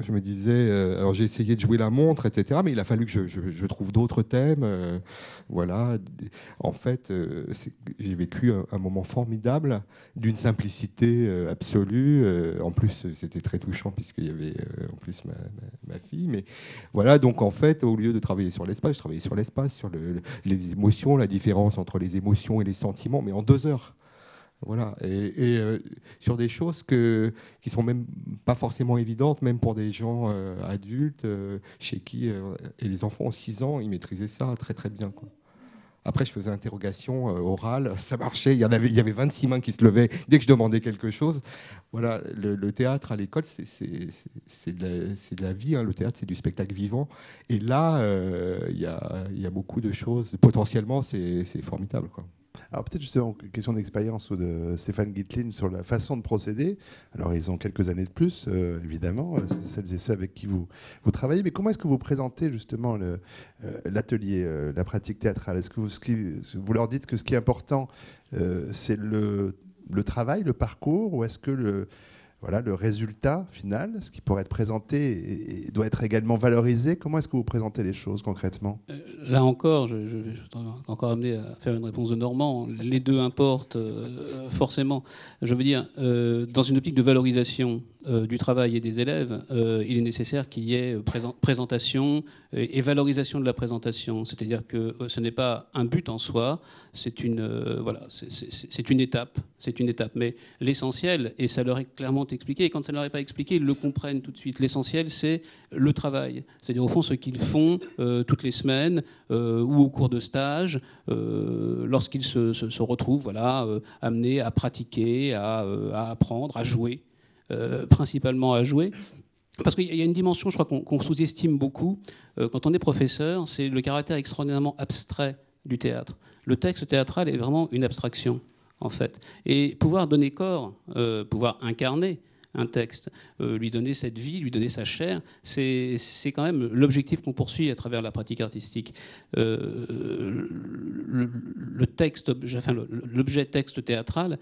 je me disais, euh, alors j'ai essayé de jouer la montre, etc. Mais il a fallu que je, trouve d'autres thèmes. voilà. En fait, j'ai vécu un, moment formidable, d'une simplicité absolue. en plus, c'était très touchant puisqu'il y avait en plus ma, fille. Mais voilà, donc en fait, au lieu de travailler sur l'espace, je travaillais sur l'espace, sur les émotions, la différence entre les émotions et les sentiments, mais en deux heures. Voilà, et, euh, sur des choses que, qui sont même pas forcément évidentes, même pour des gens euh, adultes, euh, chez qui, et les enfants en 6 ans, ils maîtrisaient ça très très bien. Après, je faisais interrogation orale, [LAUGHS] ça marchait, il y, avait, il y avait 26 mains qui se levaient dès que je demandais quelque chose. Voilà, le, théâtre à l'école, c'est de, la vie, hein. le théâtre, c'est du spectacle vivant. Et là, il y a, beaucoup de choses, potentiellement, c'est formidable. Alors peut-être justement, question d'expérience de Stéphane Gitlin sur la façon de procéder. Alors ils ont quelques années de plus, euh, évidemment, euh, celles et ceux avec qui vous, vous travaillez. Mais comment est-ce que vous présentez justement euh, l'atelier, la pratique théâtrale? Est-ce que vous, vous, leur dites que ce qui est important, c'est le, le, travail, le parcours, ou est-ce que le voilà, le résultat final, ce qui pourrait être présenté et, doit être également valorisé. Comment est-ce que vous présentez les choses concrètement? Euh, Là encore, je, vais encore amener à faire une réponse de Normand. Les deux importent euh, forcément. Je veux dire, euh, dans une optique de valorisation du travail et des élèves, il est nécessaire qu'il y ait présentation et valorisation de la présentation. C'est-à-dire que ce n'est pas un but en soi, c'est une, voilà, c'est une étape. C'est une étape. Mais l'essentiel, et ça leur est clairement expliqué. Et quand ça ne leur est pas expliqué, ils le comprennent tout de suite. L'essentiel, c'est le travail. C'est-à-dire, au fond, ce qu'ils font euh, toutes les semaines euh, ou au cours de stage, euh, lorsqu'ils se, retrouvent voilà, amenés à pratiquer, à, apprendre, à jouer, principalement à jouer. Parce qu'il y a une dimension, je crois, qu'on sous-estime beaucoup quand on est professeur, c'est le caractère extraordinairement abstrait du théâtre. Le texte théâtral est vraiment une abstraction en fait. Et pouvoir donner corps, euh, pouvoir incarner un texte, euh, lui donner cette vie, lui donner sa chair, c'est quand même l'objectif qu'on poursuit à travers la pratique artistique. Euh, le, texte, enfin, l'objet texte théâtral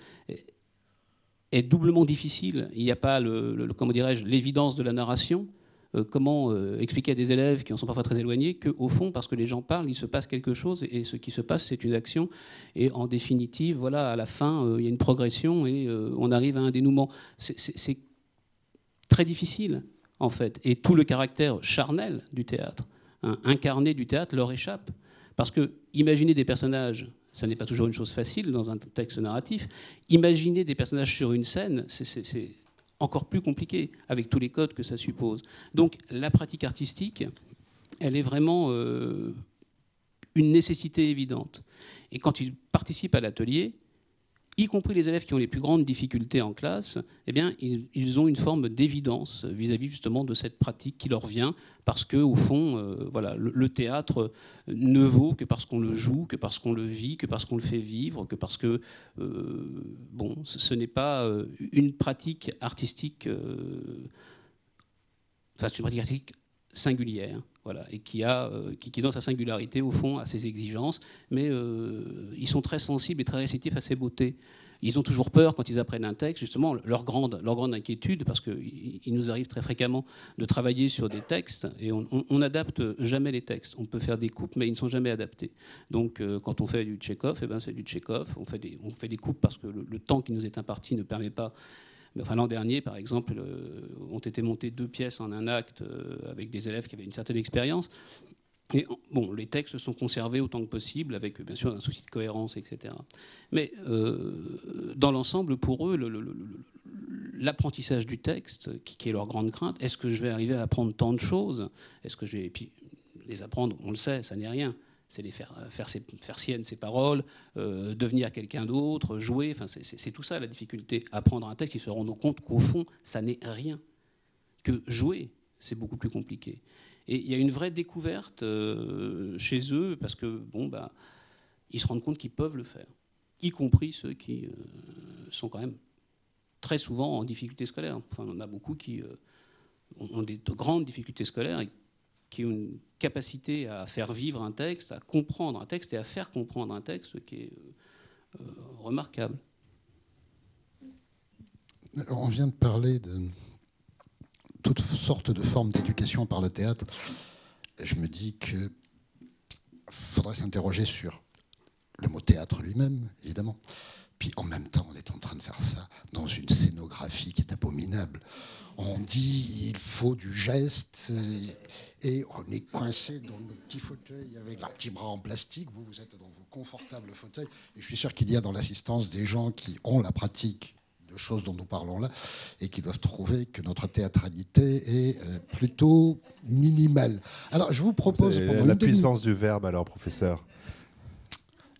doublement difficile. Il n'y a pas, le, comment dirais-je, l'évidence de la narration, euh, comment euh, expliquer à des élèves qui en sont parfois très éloignés qu'au fond, parce que les gens parlent, il se passe quelque chose et ce qui se passe, c'est une action. Et en définitive, voilà, à la fin, euh, il y a une progression et on arrive à un dénouement. C'est très difficile, en fait. Et tout le caractère charnel du théâtre, hein, incarné du théâtre, leur échappe. Parce que imaginer des personnages, ça n'est pas toujours une chose facile dans un texte narratif. Imaginer des personnages sur une scène, c'est encore plus compliqué avec tous les codes que ça suppose. Donc la pratique artistique, elle est vraiment euh, une nécessité évidente. Et quand ils participent à l'atelier, y compris les élèves qui ont les plus grandes difficultés en classe, eh bien, ils, ont une forme d'évidence vis-à-vis justement de cette pratique qui leur vient, parce que au fond, euh, voilà, le, théâtre ne vaut que parce qu'on le joue, que parce qu'on le vit, que parce qu'on le fait vivre, que parce que euh, bon, ce, n'est pas euh, une pratique artistique, enfin, une pratique artistique singulière. Voilà, et qui, a, qui, qui, dans sa singularité, au fond, a ses exigences, mais ils sont très sensibles et très réceptifs à ses beautés. Ils ont toujours peur quand ils apprennent un texte, justement, leur grande, leur grande inquiétude, parce qu'il nous arrive très fréquemment de travailler sur des textes, et on n'adapte jamais les textes. On peut faire des coupes, mais ils ne sont jamais adaptés. Donc, quand on fait du Tchekhov, eh ben, c'est du Tchekhov. On fait, des, on fait des coupes parce que le, le temps qui nous est imparti ne permet pas Enfin, L'an dernier, par exemple, euh, ont été montées deux pièces en un acte euh, avec des élèves qui avaient une certaine expérience. Et bon, les textes sont conservés autant que possible, avec bien sûr un souci de cohérence, etc. Mais euh, dans l'ensemble, pour eux, l'apprentissage du texte, qui, est leur grande crainte, est-ce que je vais arriver à apprendre tant de choses? Est-ce que je vais et puis les apprendre On le sait, ça n'est rien c'est les faire, faire, siennes ses paroles, euh, devenir quelqu'un d'autre, jouer. Enfin, c'est tout ça la difficulté. Apprendre un texte, ils se rendent compte qu'au fond, ça n'est rien. Que jouer, c'est beaucoup plus compliqué. Et il y a une vraie découverte euh, chez eux parce que bon, bah, ils se rendent compte qu'ils peuvent le faire, y compris ceux qui euh, sont quand même très souvent en difficulté scolaire. Enfin, on a beaucoup qui ont de grandes difficultés scolaires qui ont une capacité à faire vivre un texte, à comprendre un texte et à faire comprendre un texte qui est euh, remarquable. On vient de parler de toutes sortes de formes d'éducation par le théâtre. Je me dis qu'il faudrait s'interroger sur le mot théâtre lui-même, évidemment. Puis en même temps, on est en train de faire ça dans une scénographie qui est abominable on dit il faut du geste et on est coincé dans nos petits fauteuils avec leurs petits bras en plastique. Vous, vous êtes dans vos confortables fauteuils. Et je suis sûr qu'il y a dans l'assistance des gens qui ont la pratique de choses dont nous parlons là et qui doivent trouver que notre théâtralité est euh, plutôt minimale. Alors, je vous propose pendant la puissance du verbe, alors, professeur.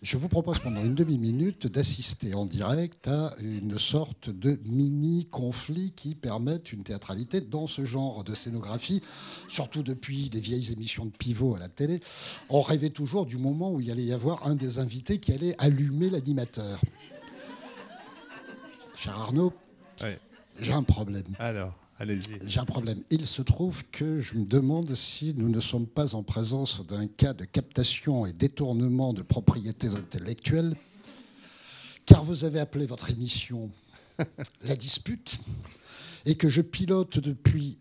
Je vous propose pendant une demi-minute d'assister en direct à une sorte de mini-conflit qui permette une théâtralité dans ce genre de scénographie, surtout depuis les vieilles émissions de pivot à la télé. On rêvait toujours du moment où il allait y avoir un des invités qui allait allumer l'animateur. Cher Arnaud, j'ai un problème. Alors j'ai un problème. Il se trouve que je me demande si nous ne sommes pas en présence d'un cas de captation et détournement de propriétés intellectuelles, car vous avez appelé votre émission [LAUGHS] La dispute. et que je pilote depuis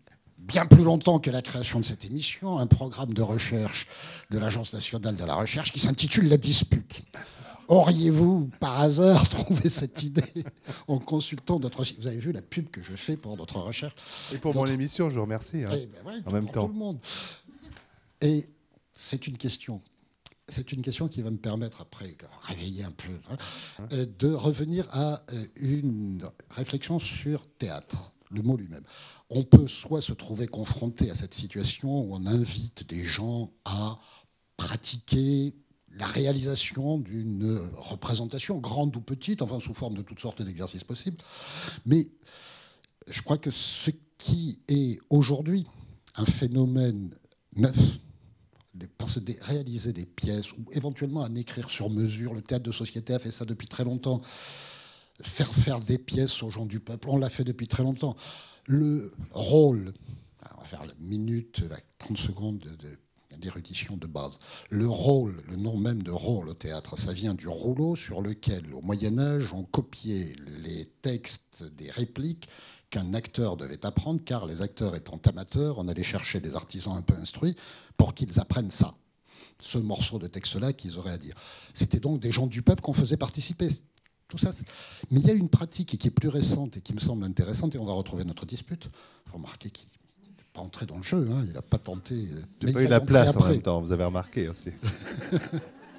bien plus longtemps que la création de cette émission, un programme de recherche de l'Agence nationale de la recherche qui s'intitule La dispute. Auriez-vous par hasard [LAUGHS] trouvé cette idée en consultant notre site? Vous avez vu la pub que je fais pour notre recherche Et pour mon émission, je vous remercie. hein. Eh ben ouais, En même temps. Tout le monde. Et c'est une question. C'est une question qui va me permettre, après, réveiller un peu, hein, euh, de revenir à euh, une réflexion sur théâtre, le mot lui-même. On peut soit se trouver confronté à cette situation où on invite des gens à pratiquer la réalisation d'une représentation, grande ou petite, enfin sous forme de toutes sortes d'exercices possibles. Mais je crois que ce qui est aujourd'hui un phénomène neuf, parce que réaliser des pièces ou éventuellement en écrire sur mesure, le théâtre de société a fait ça depuis très longtemps, faire faire des pièces aux gens du peuple, on l'a fait depuis très longtemps. Le rôle, on va faire la minute, la 30 secondes de- de- d'érudition de base. Le rôle, le nom même de rôle au théâtre, ça vient du rouleau sur lequel, au Moyen Âge, on copiait les textes des répliques qu'un acteur devait apprendre, car les acteurs étant amateurs, on allait chercher des artisans un peu instruits pour qu'ils apprennent ça, ce morceau de texte-là qu'ils auraient à dire. C'était donc des gens du peuple qu'on faisait participer. Tout ça, c'est- mais il y a une pratique qui est plus récente et qui me semble intéressante, et on va retrouver notre dispute. Il faut remarquer qu'il n'est pas entré dans le jeu, hein, il n'a pas tenté. euh, mais pas il eu la place en même temps, vous avez remarqué aussi. [LAUGHS]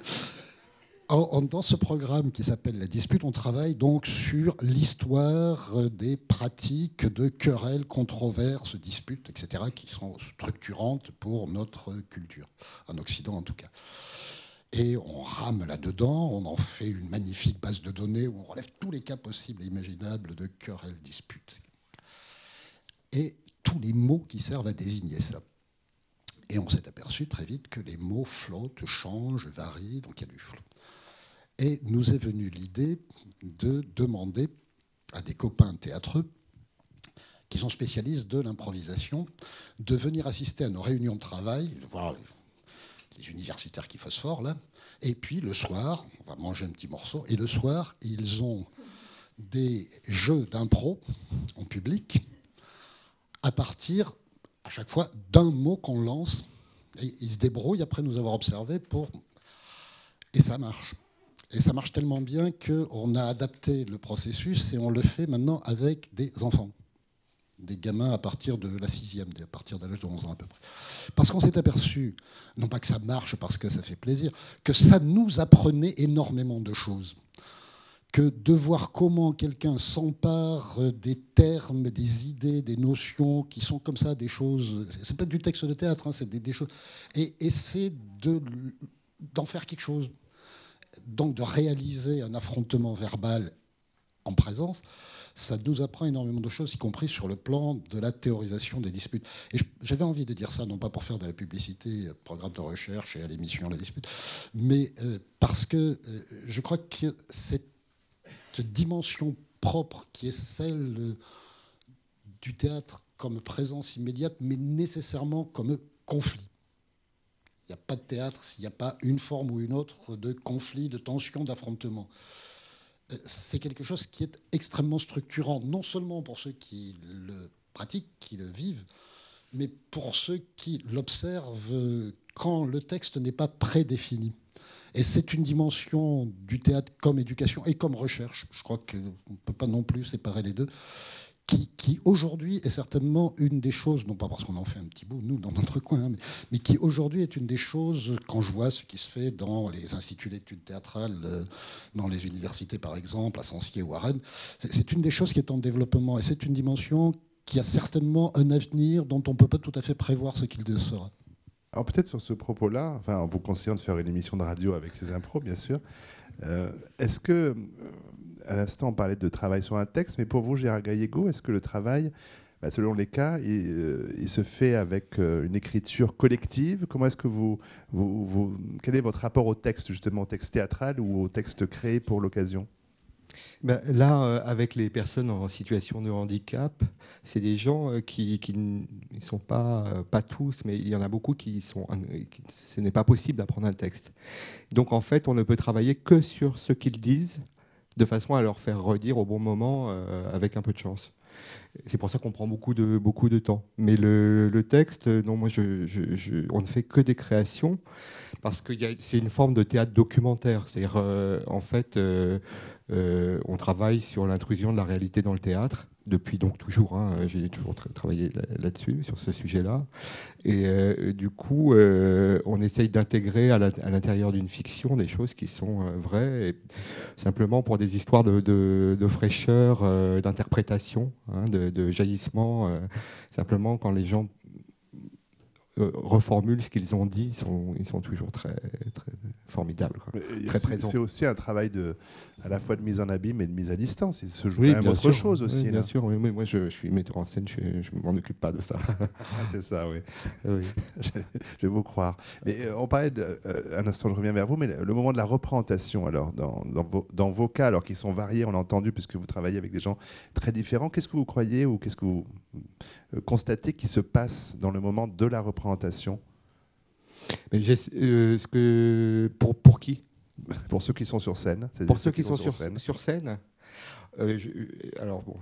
Dans ce programme qui s'appelle La Dispute, on travaille donc sur l'histoire des pratiques de querelles, controverses, disputes, etc., qui sont structurantes pour notre culture, en Occident en tout cas. Et on rame là-dedans, on en fait une magnifique base de données où on relève tous les cas possibles et imaginables de querelles, disputes. Et tous les mots qui servent à désigner ça. Et on s'est aperçu très vite que les mots flottent, changent, varient, donc il y a du flot. Et nous est venue l'idée de demander à des copains théâtreux qui sont spécialistes de l'improvisation de venir assister à nos réunions de travail, voir universitaires qui phosphorent là, et puis le soir, on va manger un petit morceau, et le soir, ils ont des jeux d'impro en public à partir à chaque fois d'un mot qu'on lance. Ils se débrouillent après nous avoir observé pour. Et ça marche. Et ça marche tellement bien qu'on a adapté le processus et on le fait maintenant avec des enfants. Des gamins à partir de la sixième, à partir de l'âge de 11 ans à peu près. Parce qu'on s'est aperçu, non pas que ça marche parce que ça fait plaisir, que ça nous apprenait énormément de choses que de voir comment quelqu'un s'empare des termes, des idées, des notions qui sont comme ça, des choses. C'est pas du texte de théâtre, hein, c'est des, choses. Et essaie de d'en faire quelque chose. Donc de réaliser un affrontement verbal en présence, ça nous apprend énormément de choses, y compris sur le plan de la théorisation des disputes. Et j'avais envie de dire ça, non pas pour faire de la publicité, euh, programme de recherche et à l'émission La Dispute, mais euh, parce que euh, je crois que cette dimension propre qui est celle du théâtre comme présence immédiate, mais nécessairement comme conflit. Il n'y a pas de théâtre s'il n'y a pas une forme ou une autre de conflit, de tension, d'affrontement. C'est quelque chose qui est extrêmement structurant, non seulement pour ceux qui le pratiquent, qui le vivent, mais pour ceux qui l'observent quand le texte n'est pas prédéfini. Et c'est une dimension du théâtre comme éducation et comme recherche. Je crois qu'on ne peut pas non plus séparer les deux. Qui, aujourd'hui est certainement une des choses, non pas parce qu'on en fait un petit bout, nous, dans notre coin, hein, mais, qui aujourd'hui est une des choses, quand je vois ce qui se fait dans les instituts d'études théâtrales, euh, dans les universités par exemple, à Sancier ou à Rennes, c'est c'est une des choses qui est en développement. Et c'est une dimension qui a certainement un avenir dont on ne peut pas tout à fait prévoir ce qu'il sera. Alors peut-être sur ce propos-là, enfin, en vous conseillant de faire une émission de radio avec ces impros, bien sûr, euh, est-ce que, euh, à l'instant, on parlait de travail sur un texte, mais pour vous, Gérard Gallego, est-ce que le travail, bah, selon les cas, il, euh, se fait avec euh, une écriture collective? Comment est-ce que vous, quel est votre rapport au texte, justement, au texte théâtral ou au texte créé pour l'occasion? Ben, là, euh, avec les personnes en situation de handicap, c'est des gens qui, ne sont pas, pas tous, mais il y en a beaucoup qui sont. ce n'est pas possible d'apprendre un texte. Donc en fait, on ne peut travailler que sur ce qu'ils disent, de façon à leur faire redire au bon moment, euh, avec un peu de chance. C'est pour ça qu'on prend beaucoup de, beaucoup de temps. Mais le, texte, non, moi, je, on ne fait que des créations parce que c'est une forme de théâtre documentaire. C'est-à-dire, euh, en fait, euh, euh, on travaille sur l'intrusion de la réalité dans le théâtre depuis donc toujours. Hein, j'ai toujours travaillé là-dessus, sur ce sujet-là. Et du coup, on essaye d'intégrer à l'intérieur d'une fiction des choses qui sont vraies, et simplement pour des histoires de, fraîcheur, d'interprétation, hein, de, jaillissement. simplement quand les gens euh, reformulent ce qu'ils ont dit, ils sont, ils sont toujours très, très formidables, très présents. C'est aussi un travail de, à la fois de mise en abîme et de mise à distance. Il se joue oui, quand même autre chose aussi. bien sûr, oui, moi je, suis metteur en scène, je ne m'en occupe pas de ça. [LAUGHS] Ah, c'est ça, oui. [LAUGHS] [LAUGHS] je, vais vous croire. Mais, euh, on parlait, de, euh, un instant je reviens vers vous, mais le, moment de la représentation, alors, dans, dans, vos, dans vos cas, alors qu'ils sont variés, on l'a entendu, puisque vous travaillez avec des gens très différents, qu'est-ce que vous croyez ou qu'est-ce que vous constatez qui se passe dans le moment de la représentation Mais euh, ce que, pour, pour qui? Pour ceux qui sont sur scène. Pour ceux qui, sont, sur, scène. Sur scène euh, je, alors bon,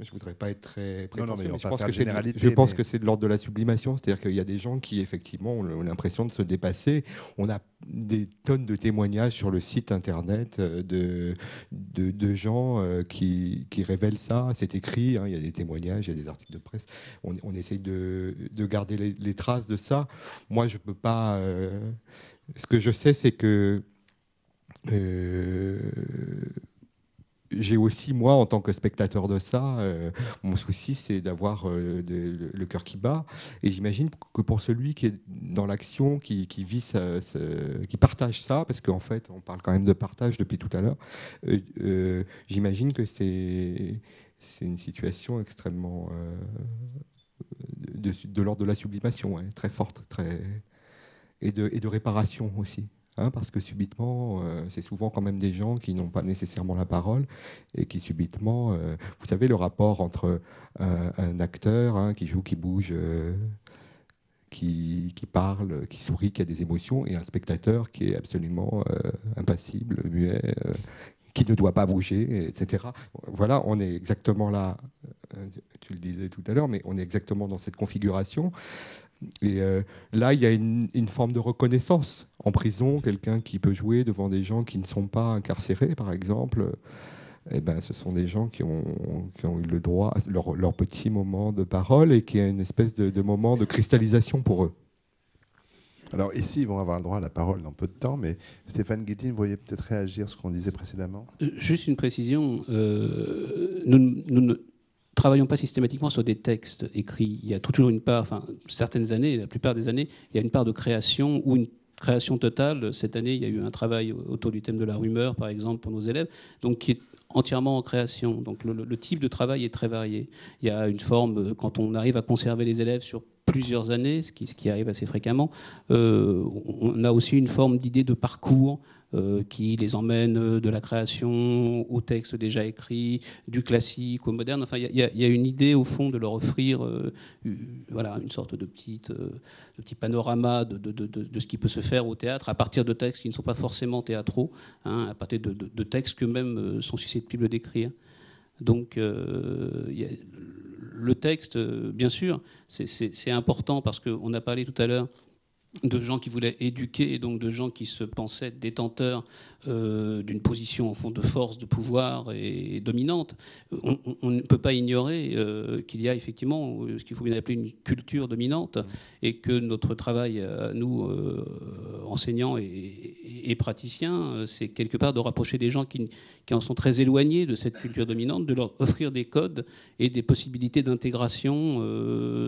je voudrais pas être très prétentieux, mais, je pense que c'est je pense que c'est de l'ordre de la sublimation, c'est-à-dire qu'il y a des gens qui effectivement ont l'impression de se dépasser. On a des tonnes de témoignages sur le site internet euh, de de, de gens euh, qui, qui, révèlent ça. C'est écrit, hein, il y a des témoignages, il y a des articles de presse. On, on essaye de, de garder les, traces de ça. Moi, je peux pas. ce que je sais, c'est que j'ai aussi, moi, en tant que spectateur de ça, euh, mon souci, c'est d'avoir euh, le, cœur qui bat. Et j'imagine que pour celui qui est dans l'action, qui, qui partage ça, parce qu'en fait, on parle quand même de partage depuis tout à l'heure, euh, j'imagine que c'est une situation extrêmement de, de l'ordre de la sublimation, très forte, très et de, et de réparation aussi. Hein, parce que subitement, euh, c'est souvent quand même des gens qui n'ont pas nécessairement la parole et qui subitement, euh, vous savez, le rapport entre un acteur hein, qui joue, qui bouge, euh, qui, parle, qui sourit, qui a des émotions, et un spectateur qui est absolument impassible, muet, qui ne doit pas bouger, etc. Voilà, on est exactement là, tu le disais tout à l'heure, mais on est exactement dans cette configuration. Et euh, là, il y a une, forme de reconnaissance. En prison, quelqu'un qui peut jouer devant des gens qui ne sont pas incarcérés, par exemple, eh ben, ce sont des gens qui ont, ont eu le droit à leur, petit moment de parole et qui a une espèce de, moment de cristallisation pour eux. Alors ici, ils vont avoir le droit à la parole dans peu de temps, mais Stéphane Guittin, vous voyez peut-être réagir à ce qu'on disait précédemment? Euh, Juste une précision. Euh, nous, nous, travaillons pas systématiquement sur des textes écrits. Il y a toujours une part, enfin certaines années, la plupart des années, il y a une part de création ou une création totale. Cette année, il y a eu un travail autour du thème de la rumeur, par exemple, pour nos élèves, donc qui est entièrement en création. Donc le, type de travail est très varié. Il y a une forme, quand on arrive à conserver les élèves sur plusieurs années, ce qui, ce qui arrive assez fréquemment, euh, on a aussi une forme d'idée de parcours euh, qui les emmène de la création au texte déjà écrit, du classique au moderne. Enfin, il y, a une idée au fond de leur offrir euh, voilà, une sorte de, petite, de petit panorama de, de, de, ce qui peut se faire au théâtre à partir de textes qui ne sont pas forcément théâtraux, hein, à partir de, textes qu'eux-mêmes sont susceptibles d'écrire. Donc, le texte, euh, bien sûr, c'est important parce qu'on a parlé tout à l'heure de gens qui voulaient éduquer et donc de gens qui se pensaient détenteurs euh, d'une position au fond de force, de pouvoir et, dominante. On, ne peut pas ignorer euh, qu'il y a effectivement ce qu'il faut bien appeler une culture dominante et que notre travail, nous, enseignants et, praticiens, c'est quelque part de rapprocher des gens qui, qui, en sont très éloignés de cette culture dominante, de leur offrir des codes et des possibilités d'intégration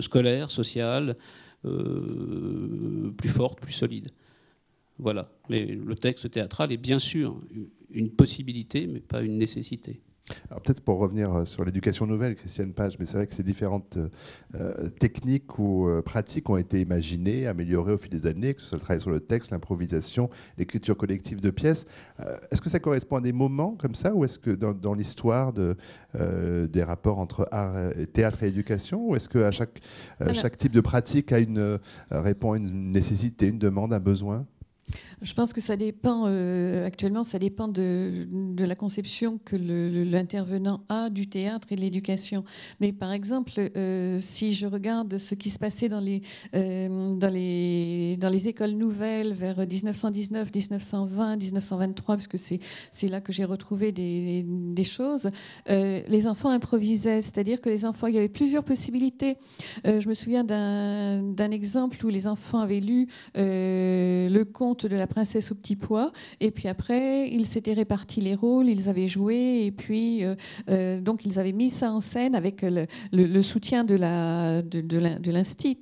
scolaire, sociale. Euh, plus forte, plus solide. Voilà. Mais le texte théâtral est bien sûr une possibilité, mais pas une nécessité. Alors peut-être pour revenir euh, sur l'éducation nouvelle, Christiane Page, mais c'est vrai que ces différentes euh, techniques ou euh, pratiques ont été imaginées, améliorées au fil des années, que ce soit le travail sur le texte, l'improvisation, l'écriture collective de pièces. est-ce que ça correspond à des moments comme ça, ou est-ce que dans, l'histoire de, des rapports entre art, et théâtre et éducation, ou est-ce que à chaque, chaque type de pratique a une, répond à une nécessité, une demande, un besoin? Je pense que ça dépend, euh, actuellement, ça dépend de, la conception que l'intervenant a du théâtre et de l'éducation. Mais par exemple, euh, si je regarde ce qui se passait dans les, euh, écoles nouvelles vers 1919, 1920, 1923, parce que c'est là que j'ai retrouvé des, des choses, les enfants improvisaient, c'est-à-dire que les enfants, il y avait plusieurs possibilités. je me souviens d'un exemple où les enfants avaient lu le conte de la princesse au petit pois. Et puis après, ils s'étaient répartis les rôles, ils avaient joué, et puis euh, euh, donc ils avaient mis ça en scène avec le, soutien de la de, l'instit.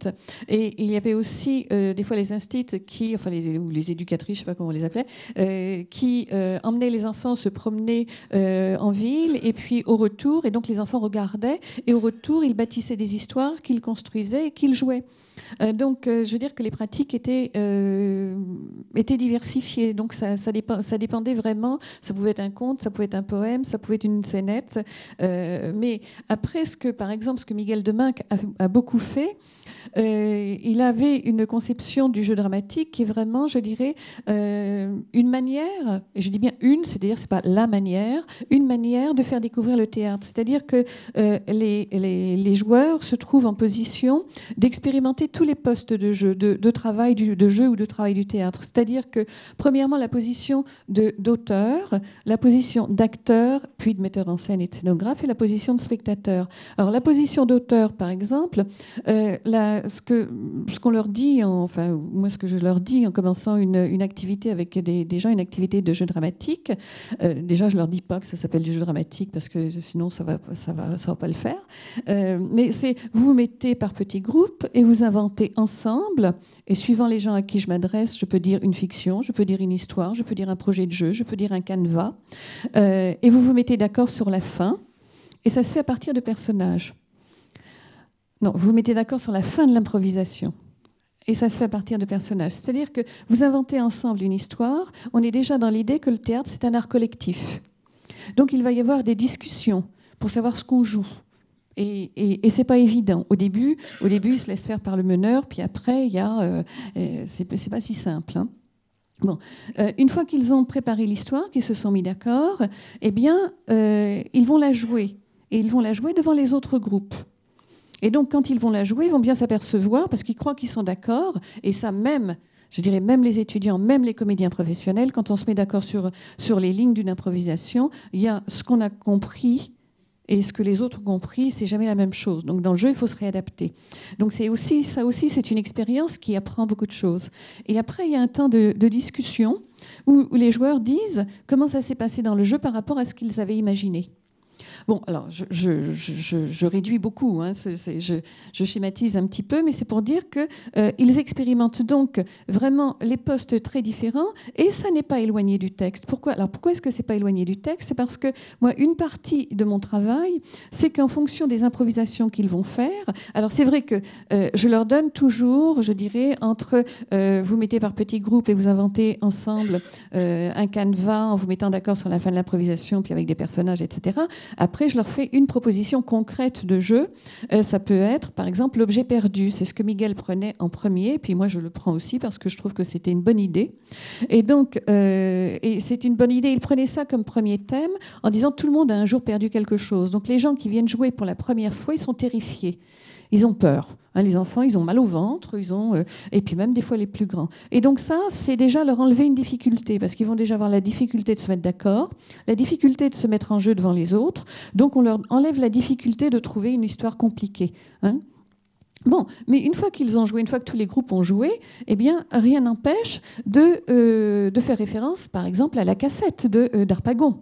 Et il y avait aussi euh, des fois les instits qui, enfin les, ou les éducatrices, je sais pas comment on les appelait, qui emmenaient les enfants se promener en ville, et puis au retour, et donc les enfants regardaient, et au retour, ils bâtissaient des histoires qu'ils construisaient et qu'ils jouaient. Donc, je veux dire que les pratiques étaient, étaient diversifié. Donc ça, ça, ça, dépendait vraiment. Ça pouvait être un conte, ça pouvait être un poème, ça pouvait être une scénette. Euh, mais après, ce que, par exemple, ce que Miguel Deminck a beaucoup fait, euh, il avait une conception du jeu dramatique qui est vraiment, je dirais, euh, une manière, et je dis bien une, c'est-à-dire c'est pas la manière, une manière de faire découvrir le théâtre. C'est-à-dire que euh, les, joueurs se trouvent en position d'expérimenter tous les postes de jeu, de, travail de jeu ou de travail du théâtre. C'est-à-dire que, premièrement, la position d'auteur, la position d'acteur, puis de metteur en scène et de scénographe, et la position de spectateur. Alors, la position d'auteur, par exemple, la, ce que ce qu'on leur dit, enfin moi ce que je leur dis en commençant une, une activité avec des, des, gens, une activité de jeu dramatique. Euh, déjà, je leur dis pas que ça s'appelle du jeu dramatique parce que sinon ça va ça va ça va pas le faire. Euh, mais c'est vous vous mettez par petits groupes et vous inventez ensemble. Et suivant les gens à qui je m'adresse, je peux dire une fiction, je peux dire une histoire, je peux dire un projet de jeu, je peux dire un canevas. Euh, et vous vous mettez d'accord sur la fin. Et ça se fait à partir de personnages. Non, vous mettez d'accord sur la fin de l'improvisation. Et ça se fait à partir de personnages. C'est-à-dire que vous inventez ensemble une histoire, on est déjà dans l'idée que le théâtre, c'est un art collectif. Donc il va y avoir des discussions pour savoir ce qu'on joue. Et, et, et c'est pas évident. Au début, au début, il se laisse faire par le meneur, puis après, il y a, euh, euh c'est pas si simple. Hein. Bon, euh, une fois qu'ils ont préparé l'histoire, qu'ils se sont mis d'accord, eh bien, ils vont la jouer. Et ils vont la jouer devant les autres groupes. Et donc, quand ils vont la jouer, ils vont bien s'apercevoir, parce qu'ils croient qu'ils sont d'accord, et ça même, je dirais même les étudiants, même les comédiens professionnels, quand on se met d'accord sur, sur les lignes d'une improvisation, il y a ce qu'on a compris et ce que les autres ont compris, c'est jamais la même chose. Donc dans le jeu, il faut se réadapter. Donc c'est aussi ça aussi, c'est une expérience qui apprend beaucoup de choses. Et après, il y a un temps de, discussion où, où les joueurs disent comment ça s'est passé dans le jeu par rapport à ce qu'ils avaient imaginé. Bon, alors je, réduis beaucoup, hein, je, schématise un petit peu, mais c'est pour dire qu'ils euh, expérimentent donc vraiment les postes très différents et ça n'est pas éloigné du texte. Pourquoi Alors pourquoi est-ce que c'est pas éloigné du texte? C'est parce que moi, une partie de mon travail, c'est qu'en fonction des improvisations qu'ils vont faire, alors c'est vrai que euh, je leur donne toujours, je dirais, entre euh, vous mettez par petits groupes et vous inventez ensemble un canevas en vous mettant d'accord sur la fin de l'improvisation, puis avec des personnages, etc. Après, je leur fais une proposition concrète de jeu. Euh, ça peut être, par exemple, l'objet perdu. C'est ce que Miguel prenait en premier, puis moi je le prends aussi parce que je trouve que c'était une bonne idée. Et donc, euh, c'est une bonne idée. Il prenait ça comme premier thème en disant tout le monde a un jour perdu quelque chose. Donc les gens qui viennent jouer pour la première fois, ils sont terrifiés ils ont peur. Hein, les enfants, ils ont mal au ventre, ils ont, euh, et puis même des fois les plus grands. Et donc ça, c'est déjà leur enlever une difficulté, parce qu'ils vont déjà avoir la difficulté de se mettre d'accord, la difficulté de se mettre en jeu devant les autres. Donc on leur enlève la difficulté de trouver une histoire compliquée. Hein. Bon, mais une fois qu'ils ont joué, une fois que tous les groupes ont joué, eh bien, rien n'empêche de, euh, faire référence, par exemple, à la cassette de euh, d'Arpagon.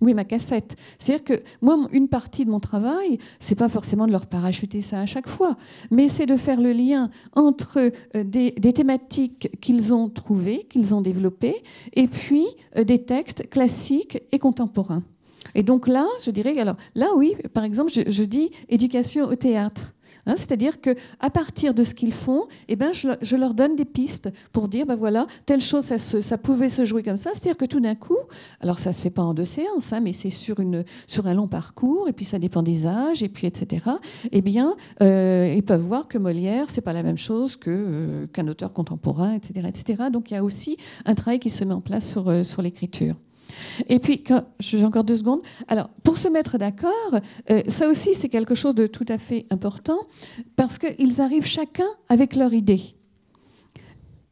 Oui, ma cassette. C'est-à-dire que moi, une partie de mon travail, c'est pas forcément de leur parachuter ça à chaque fois, mais c'est de faire le lien entre euh, des, thématiques qu'ils ont trouvées, qu'ils ont développées, et puis euh, des textes classiques et contemporains. Et donc là, je dirais, alors là, oui, par exemple, je, dis éducation au théâtre. Hein, c'est-à-dire que à partir de ce qu'ils font, eh ben, je, leur donne des pistes pour dire, ben voilà, telle chose, ça, pouvait se jouer comme ça. C'est-à-dire que tout d'un coup, alors ça se fait pas en deux séances, hein, mais c'est sur, un long parcours, et puis ça dépend des âges, et puis etc. Eh bien, euh, ils peuvent voir que Molière, c'est pas la même chose euh, qu'un auteur contemporain, etc., etc. Donc il y a aussi un travail qui se met en place sur, euh, sur l'écriture. Et puis, j'ai encore deux secondes. Alors, pour se mettre d'accord, euh, ça aussi, c'est quelque chose de tout à fait important parce qu'ils arrivent chacun avec leur idée.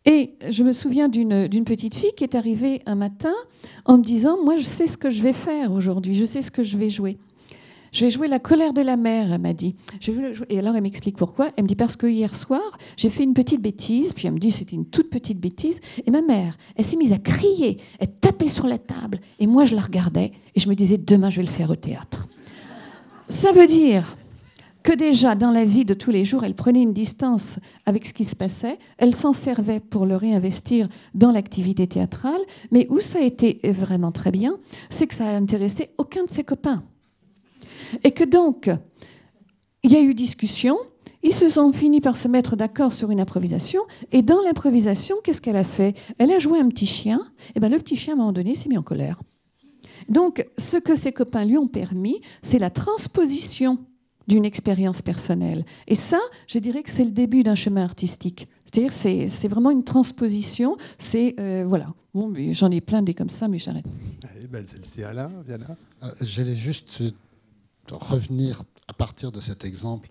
Et je me souviens d'une petite fille qui est arrivée un matin en me disant, moi, je sais ce que je vais faire aujourd'hui, je sais ce que je vais jouer. Je vais jouer la colère de la mère, elle m'a dit. Et alors elle m'explique pourquoi. Elle me dit parce que hier soir, j'ai fait une petite bêtise, puis elle me dit c'était une toute petite bêtise, et ma mère, elle s'est mise à crier, elle tapait sur la table, et moi je la regardais, et je me disais demain je vais le faire au théâtre. Ça veut dire que déjà dans la vie de tous les jours, elle prenait une distance avec ce qui se passait, elle s'en servait pour le réinvestir dans l'activité théâtrale, mais où ça a été vraiment très bien, c'est que ça a intéressé aucun de ses copains. Et que donc, il y a eu discussion, ils se sont finis par se mettre d'accord sur une improvisation, et dans l'improvisation, qu'est-ce qu'elle a fait? Elle a joué un petit chien, et bien le petit chien, à un moment donné, s'est mis en colère. Donc, ce que ses copains lui ont permis, c'est la transposition d'une expérience personnelle. Et ça, je dirais que c'est le début d'un chemin artistique. C'est-à-dire, c'est vraiment une transposition. C'est euh, voilà. Bon, j'en ai plein des comme ça, mais j'arrête. Eh ben, c'est Alain, Viana. Euh, J'allais juste revenir à partir de cet exemple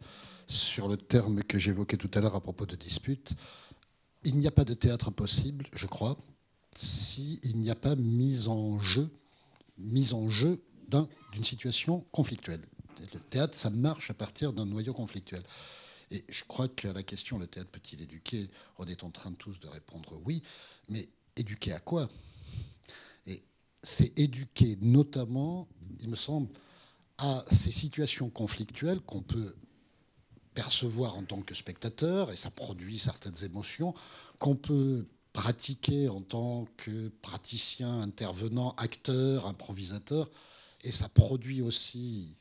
sur le terme que j'évoquais tout à l'heure à propos de dispute. Il n'y a pas de théâtre possible, je crois, s'il n'y a pas mise en jeu, mise en jeu d'une situation conflictuelle. Le théâtre, ça marche à partir d'un noyau conflictuel. Et je crois qu'à la question, le théâtre peut-il éduquer? On est en train tous de répondre oui, mais éduquer à quoi? Et c'est éduquer notamment, il me semble, à ces situations conflictuelles qu'on peut percevoir en tant que spectateur, et ça produit certaines émotions, qu'on peut pratiquer en tant que praticien, intervenant, acteur, improvisateur, et ça produit aussi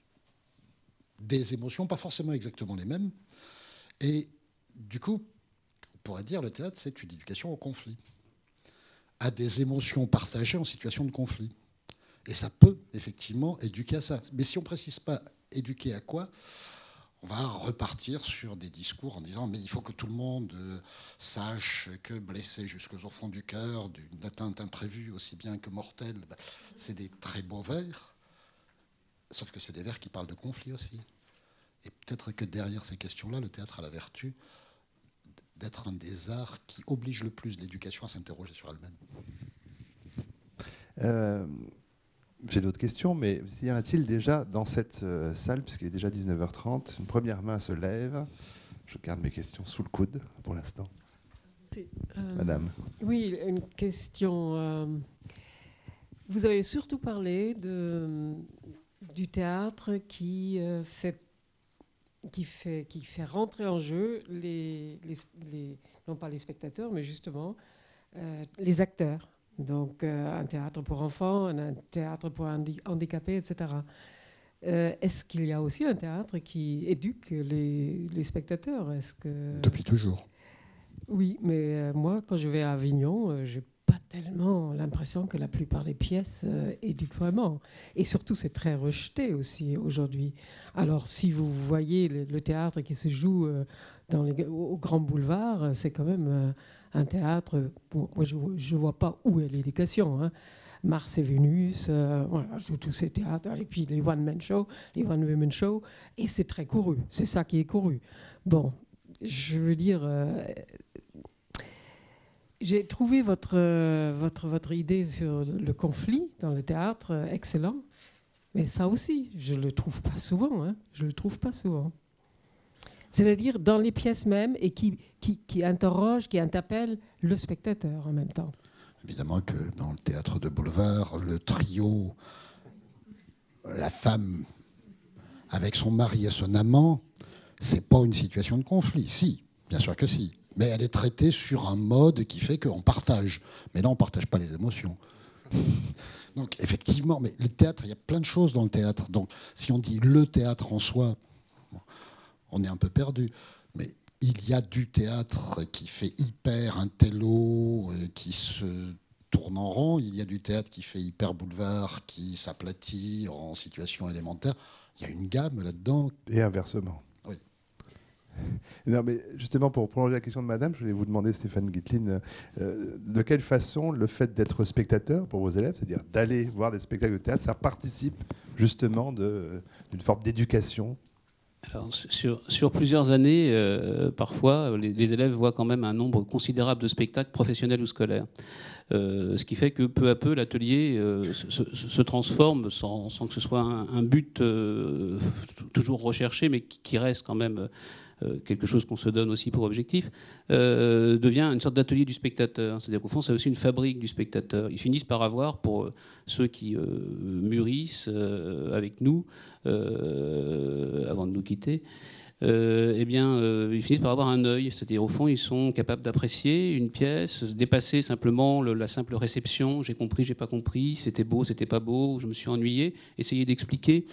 des émotions, pas forcément exactement les mêmes. Et du coup, on pourrait dire le théâtre, c'est une éducation au conflit, à des émotions partagées en situation de conflit. Et ça peut effectivement éduquer à ça. Mais si on ne précise pas éduquer à quoi, on va repartir sur des discours en disant mais il faut que tout le monde euh, sache que blessé jusqu'au fond du cœur d'une atteinte imprévue aussi bien que mortelle, bah, c'est des très beaux vers. Sauf que c'est des vers qui parlent de conflit aussi. Et peut-être que derrière ces questions-là, le théâtre a la vertu d'être un des arts qui oblige le plus l'éducation à s'interroger sur elle-même. Euh, j'ai d'autres questions, mais y en a-t-il déjà dans cette euh, salle, puisqu'il est déjà 19h30 Une première main se lève. Je garde mes questions sous le coude pour l'instant. Euh, Madame. Oui, une question. Euh, vous avez surtout parlé de, du théâtre qui, fait, qui, fait, qui fait rentrer en jeu les, les, non pas les spectateurs, mais justement les acteurs. Donc euh, un théâtre pour enfants, un théâtre pour handicapés, etc. Euh, est-ce qu'il y a aussi un théâtre qui éduque les, spectateurs? Est-ce que... Depuis toujours. Oui, mais euh, moi, quand je vais à Avignon, j'ai pas tellement l'impression que la plupart des pièces éduquent vraiment. Et surtout, c'est très rejeté aussi aujourd'hui. Alors, si vous voyez le, théâtre qui se joue dans les, au Grand Boulevard, c'est quand même un théâtre, moi je ne vois pas où est l'éducation. Hein. Mars et Vénus, euh, voilà, tous ces théâtres, et puis les one-man shows, les one-woman shows, et c'est très couru, c'est ça qui est couru. Bon, je veux dire, euh, j'ai trouvé votre, votre, votre idée sur le conflit dans le théâtre excellent, mais ça aussi, je ne le trouve pas souvent, hein, je le trouve pas souvent c'est-à-dire dans les pièces mêmes et qui, qui, qui interroge, qui interpelle le spectateur en même temps. Évidemment que dans le théâtre de boulevard, le trio, la femme avec son mari et son amant, c'est pas une situation de conflit. Si, bien sûr que si. Mais elle est traitée sur un mode qui fait qu'on partage. Mais là, on ne partage pas les émotions. [LAUGHS] Donc, effectivement, mais le théâtre, il y a plein de choses dans le théâtre. Donc, si on dit le théâtre en soi, on est un peu perdu. Mais il y a du théâtre qui fait hyper intello, euh, qui se tourne en rond. Il y a du théâtre qui fait hyper boulevard, qui s'aplatit en situation élémentaire. Il y a une gamme là-dedans. Et inversement. Oui. [LAUGHS] Non, mais justement, pour prolonger la question de madame, je voulais vous demander, Stéphane Guitlin, euh, de quelle façon le fait d'être spectateur pour vos élèves, c'est-à-dire d'aller voir des spectacles de théâtre, ça participe justement d'une forme d'éducation Sur, plusieurs années, euh, parfois, les, élèves voient quand même un nombre considérable de spectacles professionnels ou scolaires. Euh, ce qui fait que peu à peu, l'atelier euh, se, transforme sans, que ce soit un, but toujours recherché, mais qui, reste quand même quelque chose qu'on se donne aussi pour objectif, devient une sorte d'atelier du spectateur. C'est-à-dire qu'au fond, c'est aussi une fabrique du spectateur. Ils finissent par avoir, pour ceux qui mûrissent avec nous, avant de nous quitter, euh, eh bien, euh, ils finissent par avoir un œil. C'est-à-dire, au fond, ils sont capables d'apprécier une pièce, dépasser simplement le- la simple réception. J'ai compris, j'ai pas compris. C'était beau, c'était pas beau. Je me suis ennuyé. Essayer d'expliquer.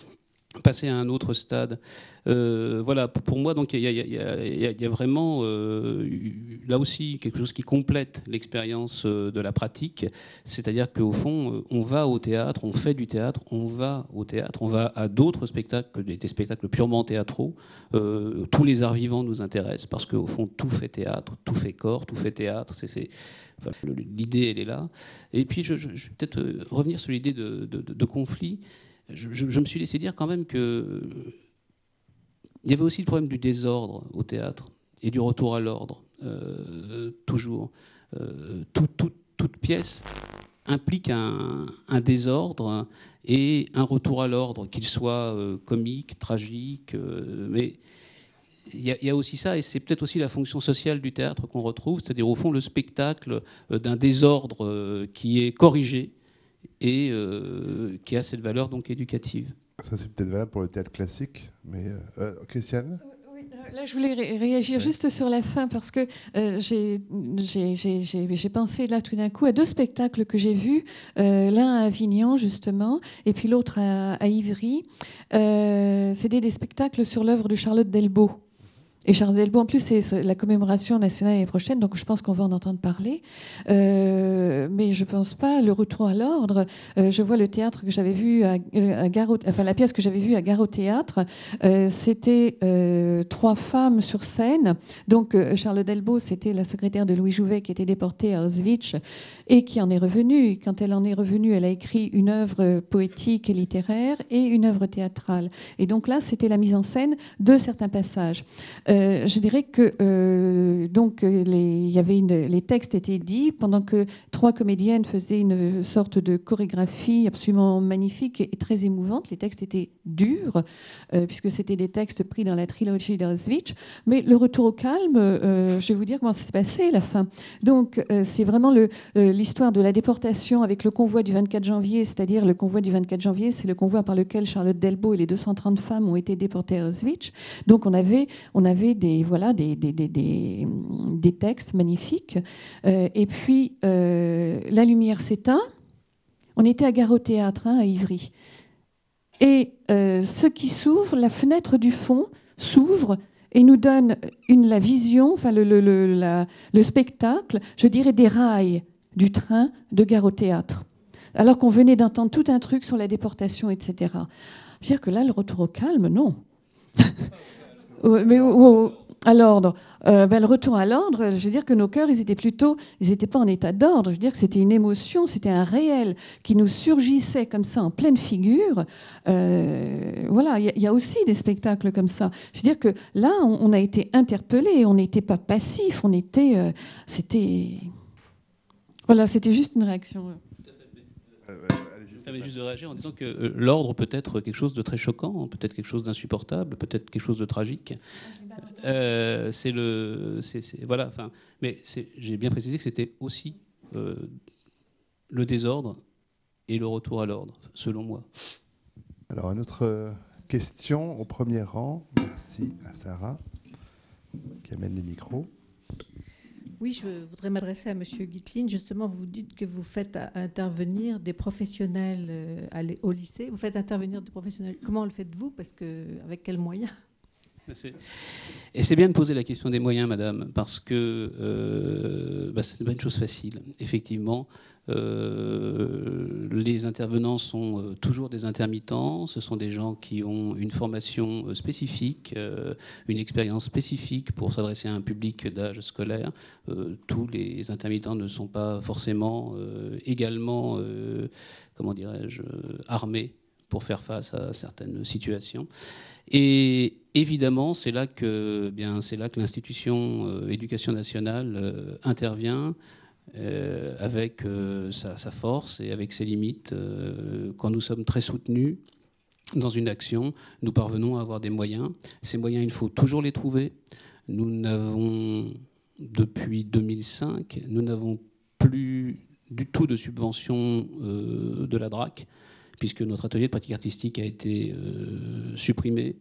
Passer à un autre stade. Euh, voilà, pour moi, donc il y, a- vraiment là aussi quelque chose qui complète l'expérience euh, de la pratique. C'est-à-dire qu'au fond, euh, on va au théâtre, on fait du théâtre, on va au théâtre, on va à d'autres spectacles que des, spectacles purement théâtraux. Tous les arts vivants nous intéressent parce qu'au fond, tout fait théâtre, tout fait corps, tout fait théâtre. C'est, l'idée, elle est là. Et puis, je, vais peut-être revenir sur l'idée de- de conflit. Je, me suis laissé dire quand même que il y avait aussi le problème du désordre au théâtre et du retour à l'ordre, euh, toujours. Euh, tout- tout- toute pièce implique un, désordre et un retour à l'ordre, qu'il soit euh, comique, tragique, mais il y, a, aussi ça, et c'est peut-être aussi la fonction sociale du théâtre qu'on retrouve, c'est-à-dire au fond le spectacle d'un désordre qui est corrigé et euh, qui a cette valeur donc éducative. Ça, c'est peut-être valable pour le théâtre classique, mais euh, euh, Christiane? Là, je voulais ré- réagir juste sur la fin parce que euh, j'ai- j'ai j'ai- j'ai- j'ai pensé là tout d'un coup à deux spectacles que j'ai vus, euh, l'un à Avignon justement, et puis l'autre à, à Ivry. Euh, C'était des spectacles sur l'œuvre de Charlotte Delbo. Et Charlotte Delbo, en plus, c'est la commémoration nationale l'année prochaine, donc je pense qu'on va en entendre parler. Euh, mais je pense pas le retour à l'ordre. Euh, je vois le théâtre que j'avais vu à, à Gare au- enfin la pièce que j'avais vue à Gare au théâtre. Euh, c'était euh, trois femmes sur scène. Donc euh, Charlotte Delbo, c'était la secrétaire de Louis Jouvet qui était déportée à Auschwitz et qui en est revenue. Quand elle en est revenue, elle a écrit une œuvre poétique et littéraire et une œuvre théâtrale. Et donc là, c'était la mise en scène de certains passages. Euh, je dirais que euh, donc euh, les, y avait les textes étaient dits pendant que trois comédiennes faisaient une sorte de chorégraphie absolument magnifique et, très émouvante. Les textes étaient durs puisque c'était des textes pris dans la trilogie d'Auschwitz. Mais le retour au calme, je vais vous dire comment ça s'est passé la fin. Donc c'est vraiment l'histoire de la déportation avec le convoi du 24 janvier, c'est-à-dire le convoi du 24 janvier, c'est le convoi par lequel Charlotte Delbo et les 230 femmes ont été déportées à Auschwitz. Donc on avait, on avait des, voilà, des, des, des, des, textes magnifiques. Euh, et puis euh, la lumière s'éteint. On était à Gare au Théâtre, hein, à Ivry. Et euh, ce qui s'ouvre, la fenêtre du fond s'ouvre et nous donne une, la vision, enfin le, le, le, le spectacle, je dirais des rails du train de Gare au Théâtre. Alors qu'on venait d'entendre tout un truc sur la déportation, etc. Je veux dire que là, le retour au calme, non. [LAUGHS] Mais au- au- à l'ordre, euh, ben, le retour à l'ordre, je veux dire que nos cœurs, ils étaient plutôt, ils n'étaient pas en état d'ordre. Je veux dire que c'était une émotion, c'était un réel qui nous surgissait comme ça en pleine figure. Euh, voilà, il y, a- il y a aussi des spectacles comme ça. Je veux dire que là, on, on a été interpellés, on n'était pas passif, on était, euh, c'était, voilà, c'était juste une réaction. Allez-y, Ça permet juste de réagir en disant que euh, l'ordre peut être quelque chose de très choquant, peut-être quelque chose d'insupportable, peut-être quelque chose de tragique. Euh, c'est le, c'est, voilà. Enfin, mais j'ai bien précisé que c'était aussi euh, le désordre et le retour à l'ordre, selon moi. Alors, une autre question au premier rang. Merci à Sarah qui amène les micros. Oui, je voudrais m'adresser à Monsieur Guitlin. Justement, vous dites que vous faites intervenir des professionnels euh, au lycée. Vous faites intervenir des professionnels. Comment le faites-vous? Parce que avec quels moyens? Et c'est bien de poser la question des moyens, madame, parce que euh, bah, c'est pas une chose facile. Effectivement, euh, les intervenants sont euh, toujours des intermittents, ce sont des gens qui ont une formation euh, spécifique, une expérience spécifique pour s'adresser à un public d'âge scolaire. tous les intermittents ne sont pas forcément également, comment dirais-je, armés pour faire face à certaines situations. Et évidemment, c'est là que, bien, c'est là que l'institution éducation nationale intervient euh, avec euh, sa, force et avec ses limites. Euh, quand nous sommes très soutenus dans une action, nous parvenons à avoir des moyens. Ces moyens, il faut toujours les trouver. Nous n'avons, depuis 2005, nous n'avons plus du tout de subvention de la DRAC, puisque notre atelier de pratique artistique a été supprimé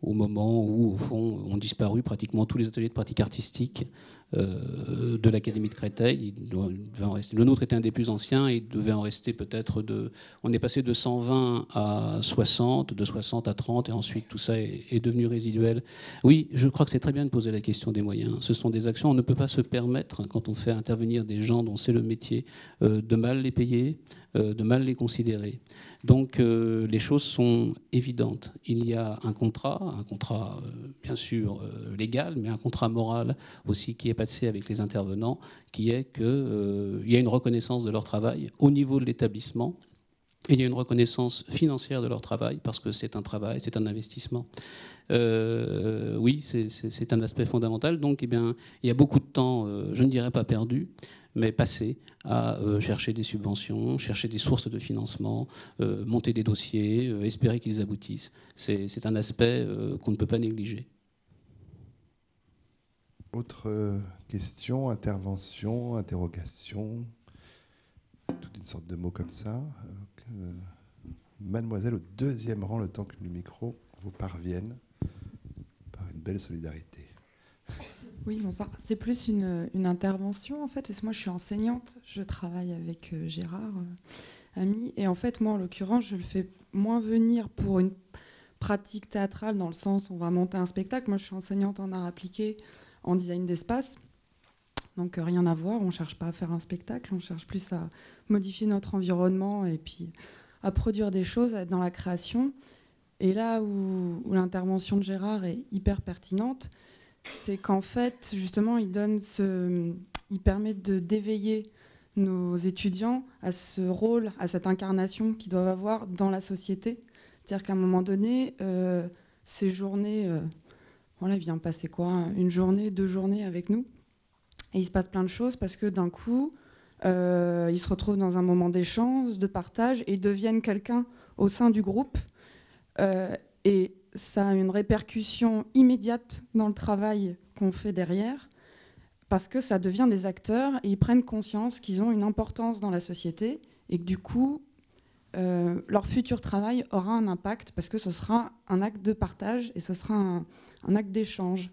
au moment où, au fond, ont disparu pratiquement tous les ateliers de pratique artistique euh, de l'Académie de Créteil. Le nôtre était un des plus anciens, il devait en rester peut-être de... On est passé de 120 à 60, de 60 à 30, et ensuite tout ça est, devenu résiduel. Oui, je crois que c'est très bien de poser la question des moyens. Ce sont des actions, on ne peut pas se permettre, quand on fait intervenir des gens dont c'est le métier, euh, de mal les payer, euh, de mal les considérer. Donc euh, les choses sont évidentes. Il y a un contrat, un contrat euh, bien sûr légal, mais un contrat moral aussi qui est passé avec les intervenants, qui est qu'il y a une reconnaissance de leur travail au niveau de l'établissement. Il y a une reconnaissance financière de leur travail parce que c'est un travail, c'est un investissement. oui, c'est un aspect fondamental. Donc, eh bien, il y a beaucoup de temps, je ne dirais pas perdu, mais passer à euh, chercher des subventions, chercher des sources de financement, euh, monter des dossiers, euh, espérer qu'ils aboutissent. C'est un aspect qu'on ne peut pas négliger. Autre question, intervention, interrogation, toute une sorte de mots comme ça. mademoiselle, au deuxième rang, le temps que le micro vous parvienne, par une belle solidarité. Oui, bonsoir. C'est plus une, intervention en fait. Parce que moi, je suis enseignante. Je travaille avec euh, Gérard, euh, ami. Et en fait, moi, en l'occurrence, je le fais moins venir pour une pratique théâtrale dans le sens où on va monter un spectacle. Moi, je suis enseignante en art appliqué, en design d'espace. Donc, euh, rien à voir. On cherche pas à faire un spectacle. On cherche plus à modifier notre environnement et puis à produire des choses, à être dans la création. Et là où l'intervention de Gérard est hyper pertinente, c'est qu'en fait, justement, il donne il permet de d'éveiller nos étudiants à ce rôle, à cette incarnation qu'ils doivent avoir dans la société. C'est-à-dire qu'à un moment donné, euh, ces journées, euh, voilà, il vient passer quoi Une journée, deux journées avec nous. Et il se passe plein de choses parce que d'un coup, euh, ils se retrouvent dans un moment d'échange, de partage et deviennent quelqu'un au sein du groupe. et ça a une répercussion immédiate dans le travail qu'on fait derrière, parce que ça devient des acteurs et ils prennent conscience qu'ils ont une importance dans la société et que du coup, euh, leur futur travail aura un impact parce que ce sera un acte de partage et ce sera un, acte d'échange.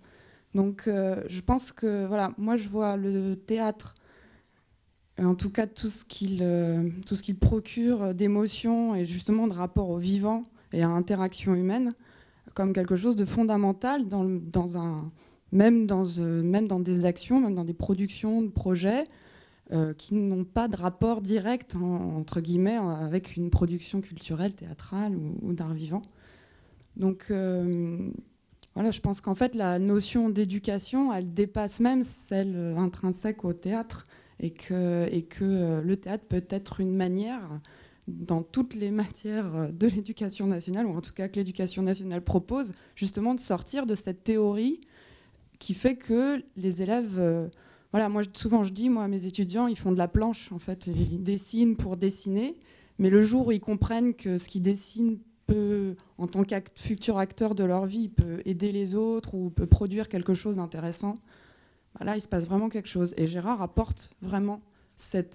Donc euh, je pense que, voilà, moi je vois le théâtre, en tout cas tout ce qu'il euh, qu'il procure d'émotions et justement de rapport au vivant et à l'interaction humaine, comme quelque chose de fondamental dans, un, même, dans, euh, même dans des actions, même dans des productions de projets euh, qui n'ont pas de rapport direct, entre guillemets, avec une production culturelle, théâtrale ou, d'art vivant. Donc euh, voilà, je pense qu'en fait, la notion d'éducation, elle dépasse même celle intrinsèque au théâtre et que, et que le théâtre peut être une manière dans toutes les matières de l'éducation nationale, ou en tout cas que l'éducation nationale propose, justement de sortir de cette théorie qui fait que les élèves... Euh, voilà, moi souvent je dis, moi mes étudiants, ils font de la planche, en fait, ils dessinent pour dessiner, mais le jour où ils comprennent que ce qu'ils dessinent peut, en tant que futur acteur de leur vie, peut aider les autres ou peut produire quelque chose d'intéressant, bah là il se passe vraiment quelque chose. Et Gérard apporte vraiment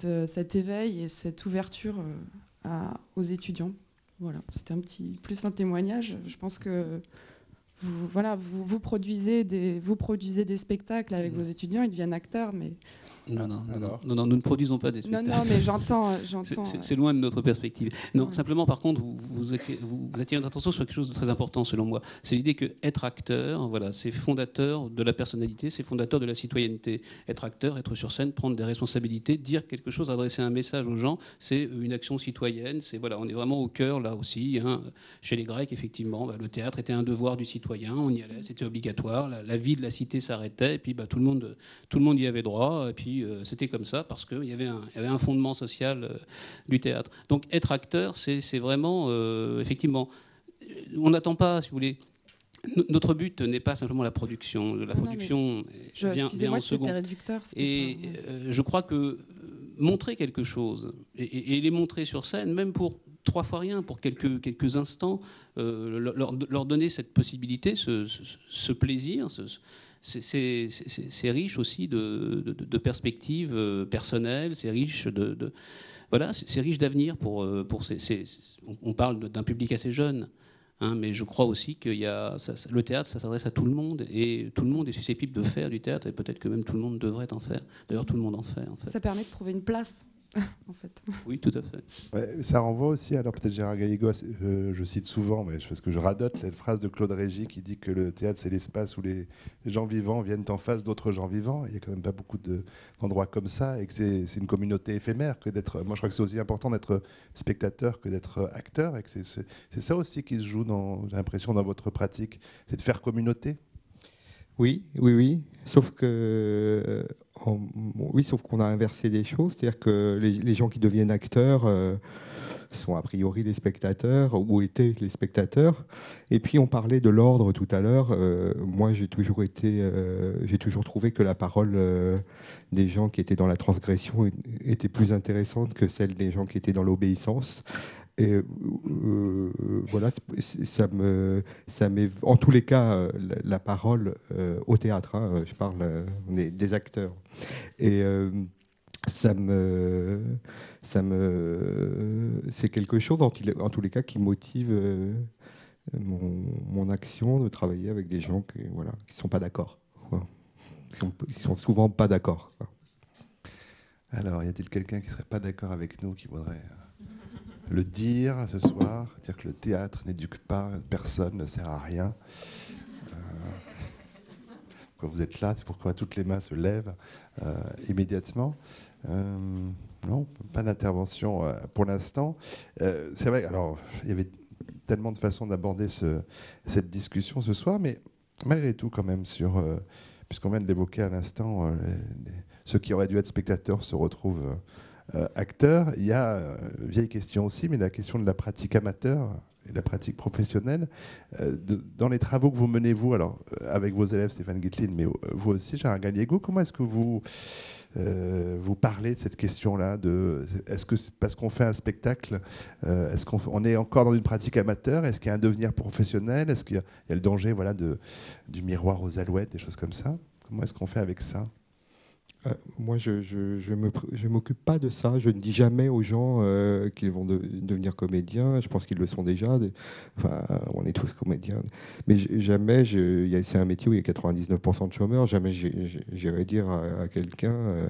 euh, cet éveil et cette ouverture euh, aux étudiants. Voilà, c'était un petit plus un témoignage. Je pense que vous, voilà, vous, vous, produisez des, vous produisez des spectacles avec vos étudiants, ils deviennent acteurs, mais Non, non, non, alors non, non, nous ne produisons pas des Non, spectacles. non, mais j'entends. [LAUGHS] C'est- j'entends C'est c'est loin de notre perspective. Non, Ouais. simplement, par contre, vous, vous, attirez- vous- vous attirez notre attention sur quelque chose de très important, selon moi. C'est l'idée que être acteur, voilà, c'est fondateur de la personnalité, c'est fondateur de la citoyenneté. Être acteur, être sur scène, prendre des responsabilités, dire quelque chose, adresser un message aux gens, c'est une action citoyenne. C'est voilà, on est vraiment au cœur là aussi. hein. Chez les Grecs, effectivement, bah, le théâtre était un devoir du citoyen. On y allait, c'était obligatoire. La, la vie de la cité s'arrêtait, et puis bah, tout le monde, tout le monde y avait droit. Et puis euh, c'était comme ça parce qu'il y avait un, il y avait un fondement social euh, du théâtre. Donc être acteur, c'est vraiment, euh, effectivement, on n'attend pas, si vous voulez. no- Notre but n'est pas simplement la production. La Non, production je- vient, vient en second. réducteur. Et pas- je crois que montrer quelque chose, et, et- et les montrer sur scène, même pour trois fois rien, pour quelques, quelques instants, euh, leur, donner cette possibilité, ce, ce- ce plaisir, ce- c'est- riche aussi de, perspectives euh, personnelles, c'est riche de... voilà, c'est riche d'avenir pour, euh, pour ces, on- parle d'un public assez jeune, hein, mais je crois aussi que le théâtre, ça s'adresse à tout le monde, et tout le monde est susceptible de faire du théâtre, et peut-être que même tout le monde devrait en faire. D'ailleurs, tout le monde en fait. Ça permet de trouver une place, [LAUGHS] en fait. Oui, tout à fait. Ouais, ça renvoie aussi, alors peut-être Gérard Galligo, euh, je cite souvent, mais je- parce que je radote la phrase de Claude Régis qui dit que le théâtre, c'est l'espace où les, les gens vivants viennent en face d'autres gens vivants. Il n'y a quand même pas beaucoup de- d'endroits comme ça et que c'est une communauté éphémère. Que d'être, moi, je crois que c'est aussi important d'être spectateur que d'être acteur et que c'est ça aussi qui se joue, dans- j'ai l'impression, dans votre pratique, c'est de faire communauté. Oui, oui, oui. Sauf que, euh, oui, sauf qu'on a inversé des choses, c'est-à-dire que les, gens qui deviennent acteurs euh, sont a priori les spectateurs ou étaient les spectateurs. Et puis on parlait de l'ordre tout à l'heure. Euh, moi, j'ai toujours été, j'ai toujours trouvé que la parole des gens qui étaient dans la transgression était plus intéressante que celle des gens qui étaient dans l'obéissance. Et euh, voilà, c'est- ça me, ça m'est, en tous les cas, euh, la, parole euh, au théâtre. hein, je parle, euh, on est des acteurs. Et euh, ça me, ça me, c'est quelque chose en, tous les- cas qui motive euh, mon, mon action de travailler avec des gens qui, voilà, qui sont pas d'accord. Qui sont, qui sont souvent pas d'accord. Alors, y a-t-il quelqu'un qui serait pas d'accord avec nous, qui voudrait euh, le dire ce soir, dire que le théâtre n'éduque pas, personne ne sert à rien Euh, Pourquoi vous êtes là pourquoi toutes les mains se lèvent euh, immédiatement. Euh, non, pas d'intervention pour l'instant. C'est vrai, alors, il y avait tellement de façons d'aborder ce- cette discussion ce soir, mais malgré tout, quand même, sur, puisqu'on vient de l'évoquer à l'instant, ceux qui auraient dû être spectateurs se retrouvent euh, acteurs. Il y a euh, vieille question aussi, mais la question de la pratique amateur et de la pratique professionnelle. Euh, dans les travaux que vous menez, vous, alors avec vos élèves Stéphane Guitlin, mais vous aussi, Gérard Galliego, comment est-ce que vous, vous parlez de cette question-là Est-ce que c'est parce qu'on fait un spectacle, euh, est-ce qu'on on est encore dans une pratique amateur Est-ce qu'il y a un devenir professionnel Est-ce qu'il y, y a le danger voilà, de, du miroir aux alouettes, des choses comme ça? Comment est-ce qu'on fait avec ça? Euh, moi, je je m'occupe pas de ça. Je ne dis jamais aux gens euh, qu'ils vont de- devenir comédiens. Je pense qu'ils le sont déjà. Enfin, on est tous comédiens. Mais jamais, c'est un métier où il y a 99% de chômeurs. Jamais j'irai dire à, quelqu'un euh,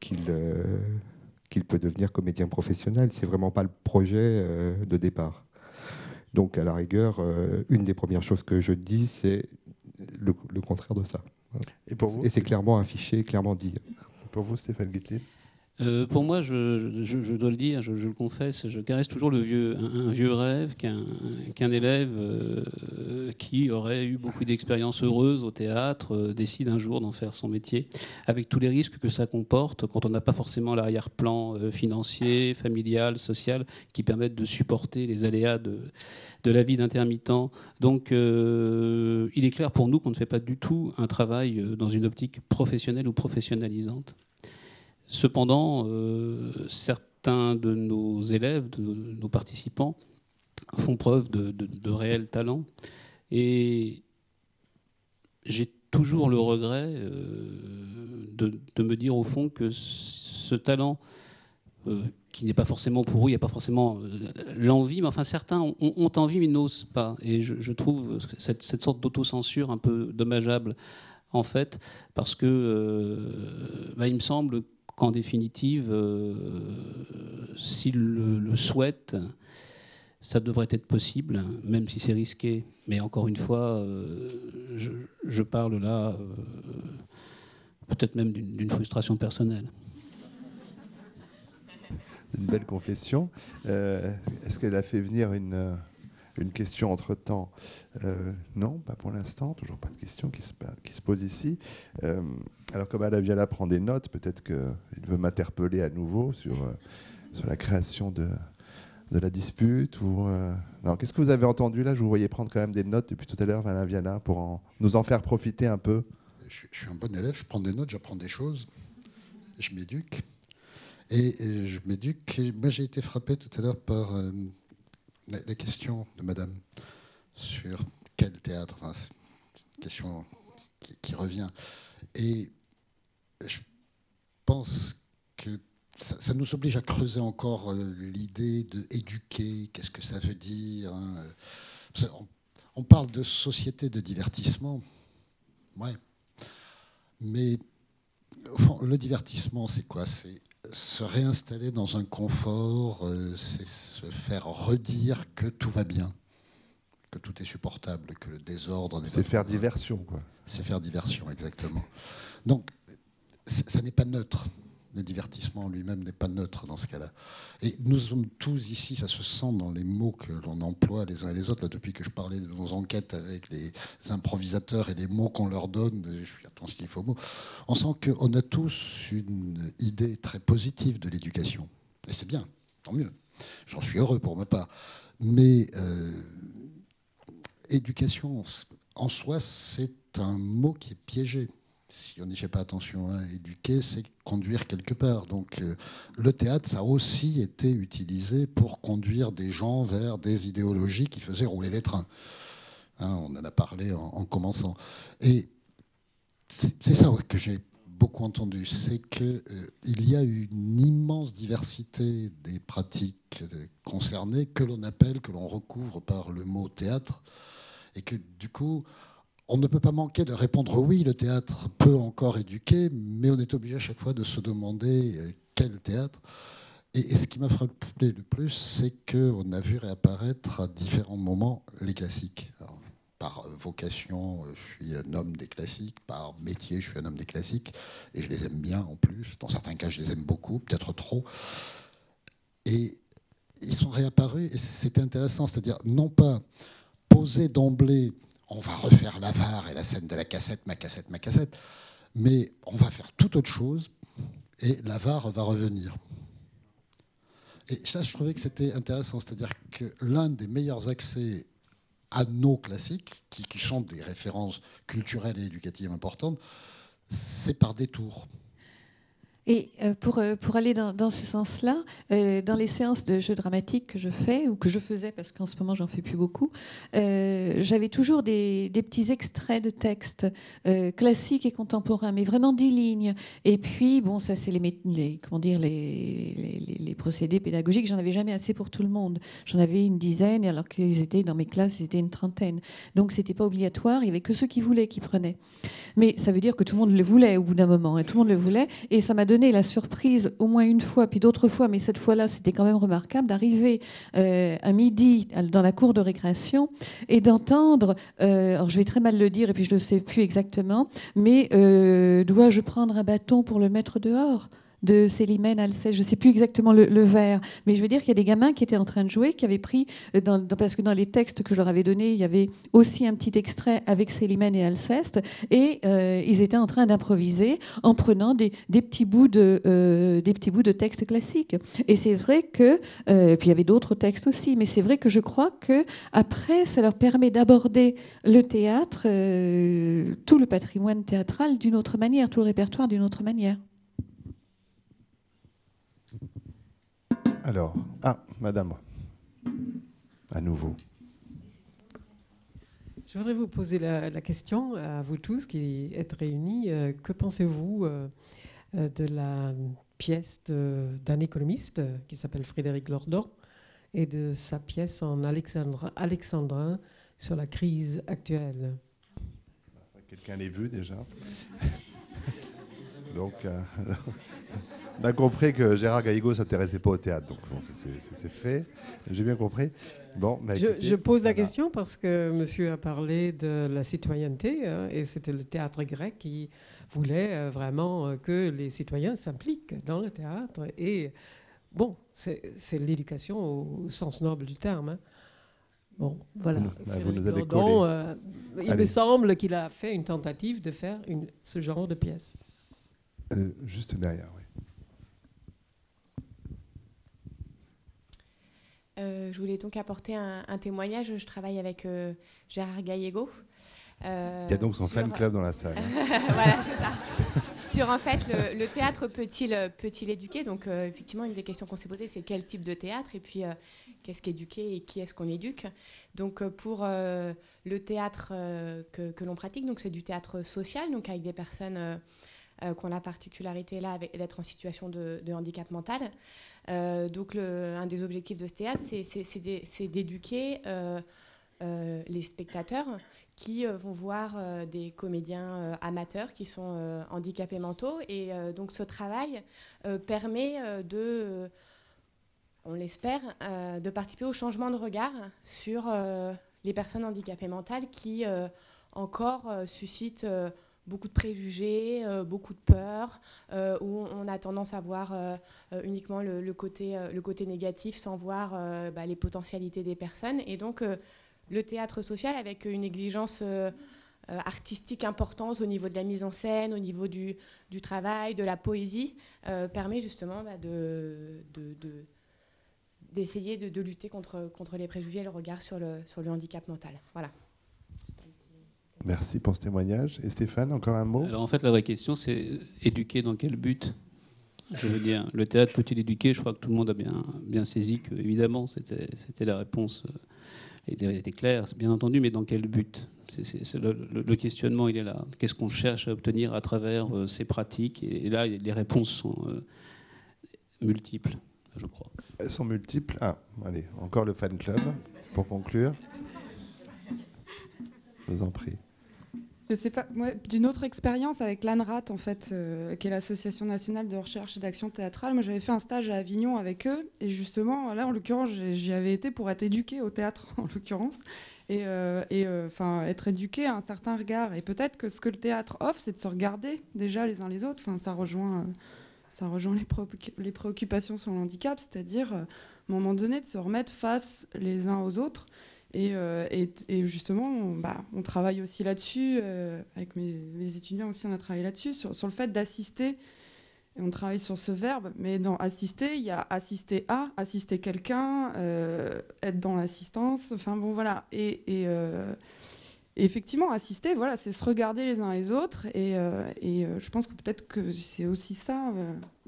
qu'il peut devenir comédien professionnel. C'est vraiment pas le projet de départ. Donc, à la rigueur, une des premières choses que je dis, c'est le contraire de ça. Et pour vous, Et c'est clairement affiché, clairement dit. pour vous Stéphane Guitlin Euh, pour moi, je, dois le dire, je, le confesse, je caresse toujours le vieux, un, vieux rêve qu'un élève euh, qui aurait eu beaucoup d'expériences heureuses au théâtre euh, décide un jour d'en faire son métier, avec tous les risques que ça comporte quand on n'a pas forcément l'arrière-plan financier, familial, social, qui permettent de supporter les aléas de, la vie d'intermittent. Donc, il est clair pour nous qu'on ne fait pas du tout un travail dans une optique professionnelle ou professionnalisante. Cependant, euh, certains de nos élèves, de nos participants, font preuve de, de, de réel talent. Et j'ai toujours le regret euh, de, me dire au fond que ce talent, euh, qui n'est pas forcément pour eux, il n'y a pas forcément l'envie, mais enfin certains ont, envie mais n'osent pas. Et je, trouve cette, sorte d'autocensure un peu dommageable en fait, parce que bah, il me semble qu'en définitive, euh, s'il le, souhaite, ça devrait être possible, même si c'est risqué. Mais encore une fois, euh, je, parle là peut-être même d'une frustration personnelle. Une belle confession. Est-ce qu'elle a fait venir une une question entre-temps? Euh, Non, pas pour l'instant, toujours pas de question qui se, qui se pose ici. Euh, alors comme Alaviala prend des notes, peut-être qu'il veut m'interpeller à nouveau sur, euh, la création de, la dispute qu'est-ce que vous avez entendu là? Je vous voyais prendre quand même des notes depuis tout à l'heure, Alain pour nous en faire profiter un peu. Je, je, suis un bon élève, je prends des notes, j'apprends des choses, je m'éduque. Et, je m'éduque. Moi, j'ai été frappé tout à l'heure par la, question de Madame sur quel théâtre, c'est une question qui, revient. Et je pense que ça, nous oblige à creuser encore euh, l'idée de éduquer, qu'est-ce que ça veut dire. Hein. On, parle de société de divertissement, ouais. Mais le divertissement, c'est quoi? C'est se réinstaller dans un confort, euh, c'est se faire redire que tout va bien, que tout est supportable, que le désordre C'est faire diversion, quoi. C'est faire diversion, exactement. Donc, ça n'est pas neutre le divertissement lui-même n'est pas neutre dans ce cas-là. Et nous sommes tous ici, ça se sent dans les mots que l'on emploie les uns et les autres. Là, depuis que je parlais de nos enquêtes avec les improvisateurs et les mots qu'on leur donne, je suis attention qu'il faut mot, on sent qu'on a tous une idée très positive de l'éducation. Et c'est bien, tant mieux. J'en suis heureux pour ma part. Mais euh, éducation en soi, c'est un mot qui est piégé si on n'y fait pas attention, éduquer, c'est conduire quelque part. Donc euh, le théâtre, ça a aussi été utilisé pour conduire des gens vers des idéologies qui faisaient rouler les trains. Hein, on en a parlé en, commençant. Et c'est ça que j'ai beaucoup entendu, c'est qu'il euh, y a une immense diversité des pratiques euh, concernées que l'on appelle, que l'on recouvre par le mot théâtre, et que du coup, on ne peut pas manquer de répondre oui, le théâtre peut encore éduquer, mais on est obligé à chaque fois de se demander euh, quel théâtre. Et, ce qui m'a frappé le plus, c'est qu'on a vu réapparaître à différents moments les classiques. par vocation, euh, je suis un homme des classiques, par métier, je suis un homme des classiques, et je les aime bien en plus. Dans certains cas, je les aime beaucoup, peut-être trop. Et ils sont réapparus, et c'était intéressant, c'est-à-dire non pas poser d'emblée on va refaire l'avare et la scène de la cassette, ma cassette, ma cassette, mais on va faire tout autre chose et l'avare va revenir. Et ça, je trouvais que c'était intéressant, c'est-à-dire que l'un des meilleurs accès à nos classiques, qui, qui sont des références culturelles et éducatives importantes, c'est par détour. Et euh, pour, euh, pour aller dans, ce sens-là, euh, dans les séances de jeux dramatiques que je fais, ou que je faisais, parce qu'en ce moment j'en fais plus beaucoup, j'avais toujours des, petits extraits de textes classiques et contemporains, mais vraiment dix lignes. Et puis, bon, ça c'est les, les, comment dire, les, les, procédés pédagogiques, j'en avais jamais assez pour tout le monde. J'en avais une dizaine, alors qu'ils étaient dans mes classes, ils étaient une trentaine. Donc c'était pas obligatoire, il y avait que ceux qui voulaient qui prenaient. Mais ça veut dire que tout le monde le voulait au bout d'un moment, et hein. tout le monde le voulait, et ça m'a donné la surprise au moins une fois, puis d'autres fois, mais cette fois-là, c'était quand même remarquable, d'arriver euh, à midi dans la cour de récréation et d'entendre, euh, alors je vais très mal le dire et puis je ne sais plus exactement, mais euh, dois-je prendre un bâton pour le mettre dehors? De Célimène Alceste, je ne sais plus exactement le, vers, mais je veux dire qu'il y a des gamins qui étaient en train de jouer, qui avaient pris, euh, dans, parce que dans les textes que je leur avais donnés, il y avait aussi un petit extrait avec Célimène et Alceste, et euh, ils étaient en train d'improviser en prenant des, petits bouts de, euh, des petits bouts de textes classiques. Et c'est vrai que, puis il y avait d'autres textes aussi, mais c'est vrai que je crois que après, ça leur permet d'aborder le théâtre, tout le patrimoine théâtral d'une autre manière, tout le répertoire d'une autre manière. Alors, ah, madame, à nouveau. Je voudrais vous poser la, question à vous tous qui êtes réunis. Euh, que pensez-vous euh, euh, de la pièce d'un économiste qui s'appelle Frédéric Lordon et de sa pièce en alexandrin sur la crise actuelle? Chacun les vu déjà. [LAUGHS] donc, euh, [LAUGHS] on a compris que Gérard Gallego s'intéressait pas au théâtre. Donc, bon, c'est fait. J'ai bien compris. Bon, bah, je, pose la question parce que monsieur a parlé de la citoyenneté hein, et c'était le théâtre grec qui voulait euh, vraiment que les citoyens s'impliquent dans le théâtre. Et bon, c'est l'éducation au sens noble du terme. Hein. Bon, voilà. Vous, nous avez euh, il me semble qu'il a fait une tentative de faire une, ce genre de pièce. Euh, juste derrière, oui. Euh, je voulais donc apporter un, témoignage. Je travaille avec Gérard Gallego. il y a donc son fan club dans la salle. [LAUGHS] voilà, c'est ça. sur en fait le, théâtre peut-il peut-il éduquer? Donc effectivement, une des questions qu'on s'est posées, c'est quel type de théâtre? Et puis qu'est-ce qu'éduquer et qui est-ce qu'on éduque? Donc euh, pour euh, le théâtre euh, que, l'on pratique, donc c'est du théâtre social, donc avec des personnes qui ont la particularité là d'être en situation de, handicap mental. Donc le, un des objectifs de ce théâtre, c'est d'éduquer les spectateurs qui vont voir des comédiens amateurs qui sont handicapés mentaux. Et donc ce travail permet de on l'espère, euh, de participer au changement de regard sur euh, les personnes handicapées mentales qui euh, encore suscitent beaucoup de préjugés, beaucoup de peur, où on a tendance à voir uniquement le, côté, le négatif sans voir bah, les potentialités des personnes. Et donc le théâtre social avec une exigence artistique importante au niveau de la mise en scène, au niveau du, travail, de la poésie, permet justement bah, de d'essayer de, lutter contre, contre les préjugés et le regard sur le, sur le handicap mental. Voilà. Merci pour ce témoignage. Et Stéphane, encore un mot? Alors en fait, la vraie question, c'est éduquer dans quel but? Je veux dire, le théâtre peut-il éduquer? Je crois que tout le monde a bien, bien saisi que, évidemment, c'était la réponse euh, était, claire, bien entendu, mais dans quel but? Le, questionnement, il est là. Qu'est-ce qu'on cherche à obtenir à travers euh, ces pratiques? Et, là, les réponses sont euh, multiples je crois. Elles sont multiples. Ah, allez, encore le fan club pour conclure. Je vous en prie. D'une autre expérience avec l'ANRAT, en fait, euh, qui est l'Association nationale de recherche et d'action théâtrale. Moi, j'avais fait un stage à Avignon avec eux, et justement, là, en l'occurrence, j'y avais été pour être éduquée au théâtre, [LAUGHS] en l'occurrence, et, euh, euh, être éduquée à un certain regard. Et peut-être que ce que le théâtre offre, c'est de se regarder déjà les uns les autres. Enfin, ça rejoint ça rejoint les, préoccupations sur le handicap, c'est-à-dire, euh, à un moment donné, de se remettre face les uns aux autres. Et, euh, justement, on, bah, on, travaille aussi là-dessus, euh, avec mes, étudiants aussi, on a travaillé là-dessus, sur, le fait d'assister. Et on travaille sur ce verbe, mais dans assister, il y a assister à, assister quelqu'un, être dans l'assistance, enfin bon voilà. Et, effectivement, assister, voilà, c'est se regarder les uns les autres. Et, euh, euh, je pense que peut-être que c'est aussi ça,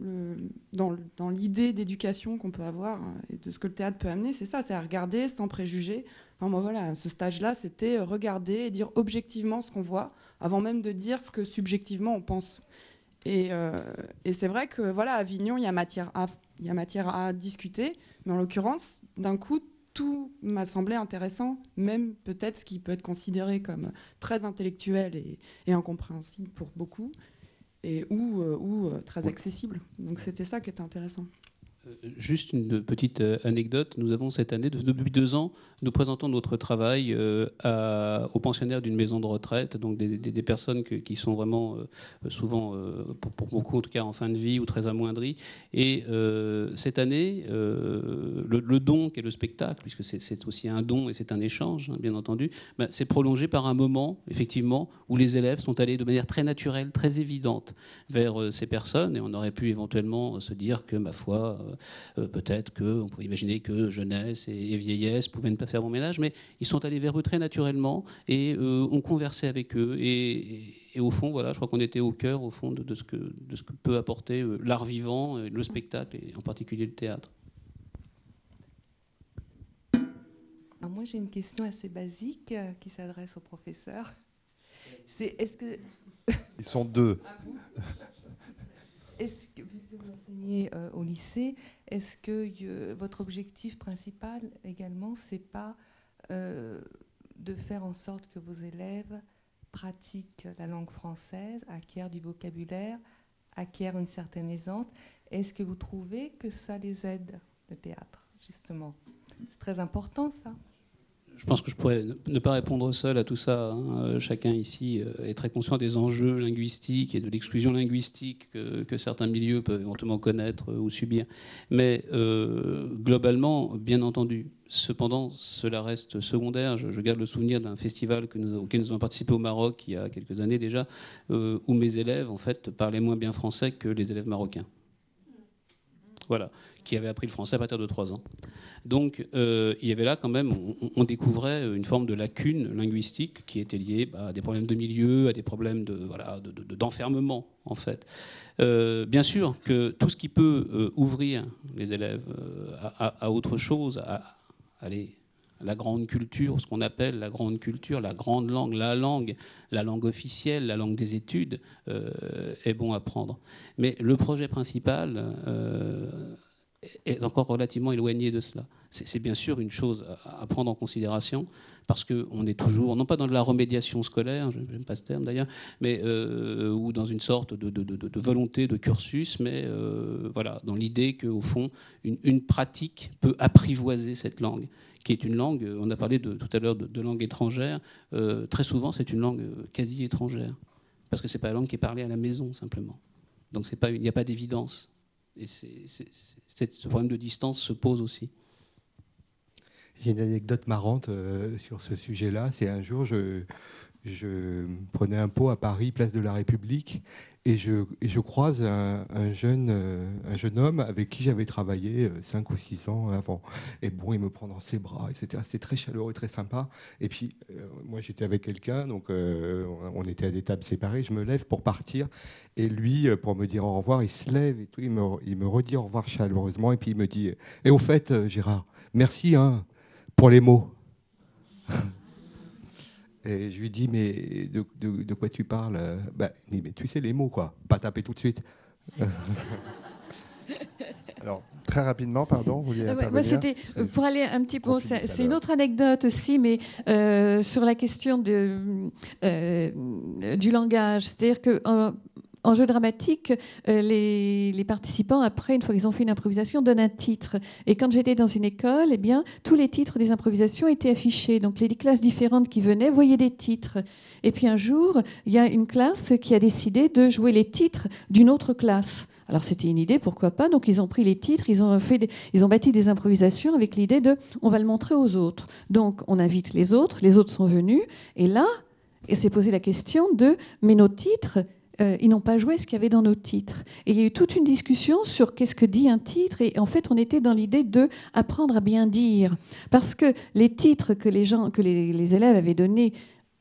euh, dans, l'idée d'éducation qu'on peut avoir et de ce que le théâtre peut amener, c'est ça, c'est à regarder sans préjugés. Moi, voilà, ce stage-là, c'était regarder et dire objectivement ce qu'on voit, avant même de dire ce que subjectivement on pense. Et, c'est vrai que voilà, à Avignon, il y a matière il y a matière à discuter, mais en l'occurrence, d'un coup, tout m'a semblé intéressant, même peut-être ce qui peut être considéré comme très intellectuel et, incompréhensible pour beaucoup, et ou, euh, ou euh, très accessible. Donc c'était ça qui était intéressant. Euh, juste une petite euh, anecdote. Nous avons cette année, depuis deux ans, nous présentons notre travail euh, aux pensionnaires d'une maison de retraite, donc des, personnes qui sont vraiment souvent, pour, beaucoup en tout cas, en fin de vie ou très amoindries. Et cette année, le, don qui est le spectacle, puisque c'est aussi un don et c'est un échange, hein, bien entendu, ben, c'est prolongé par un moment, effectivement, où les élèves sont allés de manière très naturelle, très évidente vers ces personnes. Et on aurait pu éventuellement se dire que, ma foi, peut-être qu'on pouvait imaginer que jeunesse et, vieillesse pouvaient ne pas faire mon ménage, mais ils sont allés vers eux très naturellement et euh, on conversait avec eux. Et, au fond, voilà, je crois qu'on était au cœur, au fond, de, ce, que, de ce que peut apporter euh, l'art vivant, le spectacle et en particulier le théâtre. moi, j'ai une question assez basique qui s'adresse au professeur. C'est est-ce que ils sont deux. Est-ce que, puisque vous enseignez euh, au lycée, est-ce que euh, votre objectif principal également, c'est pas euh, de faire en sorte que vos élèves pratiquent la langue française, acquièrent du vocabulaire, acquièrent une certaine aisance? Est-ce que vous trouvez que ça les aide, le théâtre, justement? C'est très important, ça je pense que je pourrais ne pas répondre seul à tout ça. Hein. Euh, chacun ici euh, est très conscient des enjeux linguistiques et de l'exclusion linguistique que, certains milieux peuvent éventuellement connaître euh, ou subir. Mais globalement, bien entendu. Cependant, cela reste secondaire. Je, garde le souvenir d'un festival auquel nous avons participé au Maroc il y a quelques années déjà, où mes élèves, en fait, parlaient moins bien français que les élèves marocains. Voilà qui avait appris le français à partir de 3 ans. Donc euh, il y avait là quand même, on, découvrait une forme de lacune linguistique qui était liée bah, à des problèmes de milieu, à des problèmes de, voilà, d'enfermement en fait. Euh, bien sûr que tout ce qui peut euh, ouvrir les élèves à, autre chose, à, aller la grande culture, ce qu'on appelle la grande culture, la grande langue, la langue, la langue officielle, la langue des études, est bon à prendre. Mais le projet principal est encore relativement éloigné de cela. C'est bien sûr une chose à prendre en considération, parce qu'on est toujours, non pas dans de la remédiation scolaire, je n'aime pas ce terme d'ailleurs, mais euh, ou dans une sorte de, volonté de cursus, mais euh, voilà, dans l'idée qu'au fond, une, pratique peut apprivoiser cette langue, qui est une langue, on a parlé tout à l'heure de, langue étrangère, euh, très souvent c'est une langue quasi étrangère, parce que ce n'est pas la langue qui est parlée à la maison simplement. Donc il n'y a pas d'évidence et ce problème de distance se pose aussi. A une anecdote marrante euh, sur ce sujet-là. C'est un jour, je, je prenais un pot à Paris, place de la République, et je, croise un, jeune, euh, un jeune homme avec qui j'avais travaillé 5 euh, ou 6 ans avant. Et bon, il me prend dans ses bras, etc. C'était très chaleureux, très sympa. Et puis, euh, moi, j'étais avec quelqu'un, donc on était à des tables séparées. Je me lève pour partir. Et lui, pour me dire au revoir, il se lève et tout. Il me, il me redit au revoir chaleureusement. Et puis, il me dit Et au fait, Gérard, merci hein, pour les mots. Et je lui dis, mais de, quoi tu parles? Bah, mais tu sais les mots, quoi. Pas taper tout de suite. [LAUGHS] Alors, très rapidement, pardon, vous ah C'était euh, pour aller un petit peu. C'est une autre anecdote aussi, mais euh, sur la question de, euh, du langage. C'est-à-dire que en jeu dramatique, euh, les, participants, après, une fois qu'ils ont fait une improvisation, donnent un titre. Et quand j'étais dans une école, eh bien, tous les titres des improvisations étaient affichés. Donc les classes différentes qui venaient voyaient des titres. Et puis un jour, il y a une classe qui a décidé de jouer les titres d'une autre classe. Alors c'était une idée, pourquoi pas Donc ils ont pris les titres, ils ont, fait ils ont bâti des improvisations avec l'idée de on va le montrer aux autres. Donc on invite les autres, les autres sont venus, et là, et s'est posé la question de mais nos titres, euh, ils n'ont pas joué ce qu'il y avait dans nos titres. Et il y a eu toute une discussion sur qu'est-ce que dit un titre. Et en fait, on était dans l'idée de apprendre à bien dire, parce que les titres que les gens, que les, élèves avaient donnés.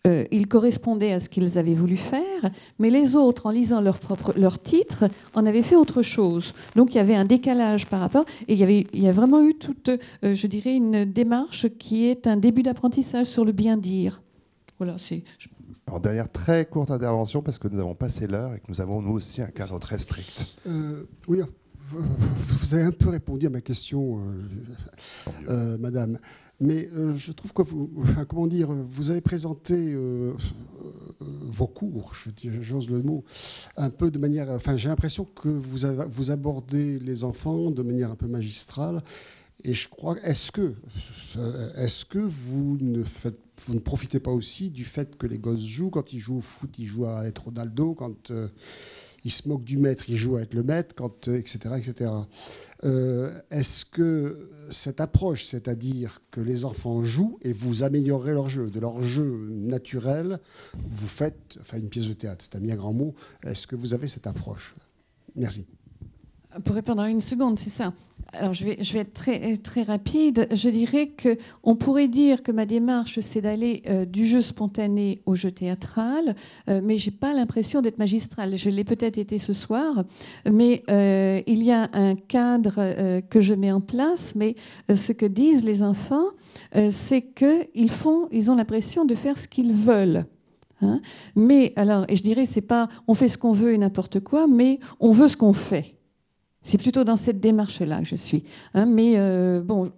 Euh, ils correspondaient à ce qu'ils avaient voulu faire, mais les autres, en lisant leur, propre, leur titre, en avaient fait autre chose. Donc il y avait un décalage par rapport, et il y, a vraiment eu toute, euh, je dirais, une démarche qui est un début d'apprentissage sur le bien dire. Voilà, c'est, alors, dernière très courte intervention, parce que nous avons passé l'heure et que nous avons nous aussi un cadre très strict. Euh, oui, vous avez un peu répondu à ma question, euh, euh, madame. Mais je trouve que vous, comment dire, vous avez présenté vos cours, j'ose le mot, un peu de manière. Enfin, j'ai l'impression que vous, avez, vous abordez les enfants de manière un peu magistrale. Et je crois, est-ce que, est-ce que vous ne profitez pas aussi du fait que les gosses jouent? Quand ils jouent au foot, ils jouent à être Ronaldo. Quand euh, ils se moquent du maître, ils jouent à être le maître, quand, etc. Euh, etc. Euh, est-ce que cette approche, c'est-à-dire que les enfants jouent et vous améliorez leur jeu, de leur jeu naturel, vous faites, enfin une pièce de théâtre, c'est un bien grand mot, est-ce que vous avez cette approche? Merci. Pour répondre à une seconde, c'est ça. Alors je vais, être très, très rapide. Je dirais qu'on pourrait dire que ma démarche, c'est d'aller euh, du jeu spontané au jeu théâtral, euh, mais je n'ai pas l'impression d'être magistrale. Je l'ai peut-être été ce soir, mais euh, il y a un cadre que je mets en place, mais ce que disent les enfants, c'est qu'ils ils ont l'impression de faire ce qu'ils veulent. Hein. mais alors, et je dirais, c'est pas on fait ce qu'on veut et n'importe quoi, mais on veut ce qu'on fait. C'est plutôt dans cette démarche-là que je suis. Hein. mais euh, bon,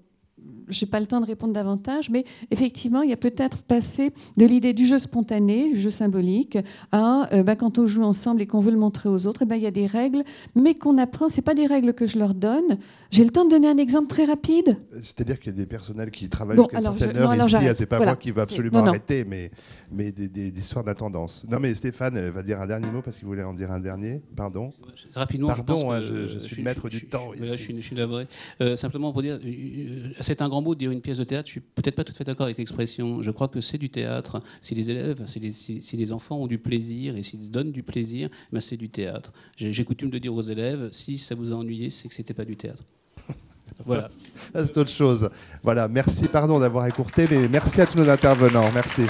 n'ai pas le temps de répondre davantage, mais effectivement, il y a peut-être passé de l'idée du jeu spontané, du jeu symbolique, à euh, bah, quand on joue ensemble et qu'on veut le montrer aux autres, eh ben, il y a des règles, mais qu'on apprend. Ce pas des règles que je leur donne. J'ai le temps de donner un exemple très rapide. C'est-à-dire qu'il y a des personnels qui travaillent jusqu'à une certaine heure ici. Ah, c'est pas moi qui veux absolument arrêter, mais, mais des, des, histoires d'intendance. Non, mais Stéphane va dire un dernier mot parce qu'il voulait en dire un dernier. Pardon. Rapidement. Pardon, hein, je, suis, maître du temps. Ici. Je, suis, navré. Euh, simplement pour dire, euh, c'est un grand mot de dire une pièce de théâtre. Je suis peut-être pas tout à fait d'accord avec l'expression. Je crois que c'est du théâtre. Si les élèves, si les, si, les enfants ont du plaisir et s'ils donnent du plaisir, ben c'est du théâtre. J'ai coutume de dire aux élèves, si ça vous a ennuyé, c'est que c'était pas du théâtre. voilà. c'est autre chose. Voilà, merci, pardon d'avoir écourté, mais merci à tous nos intervenants. Merci.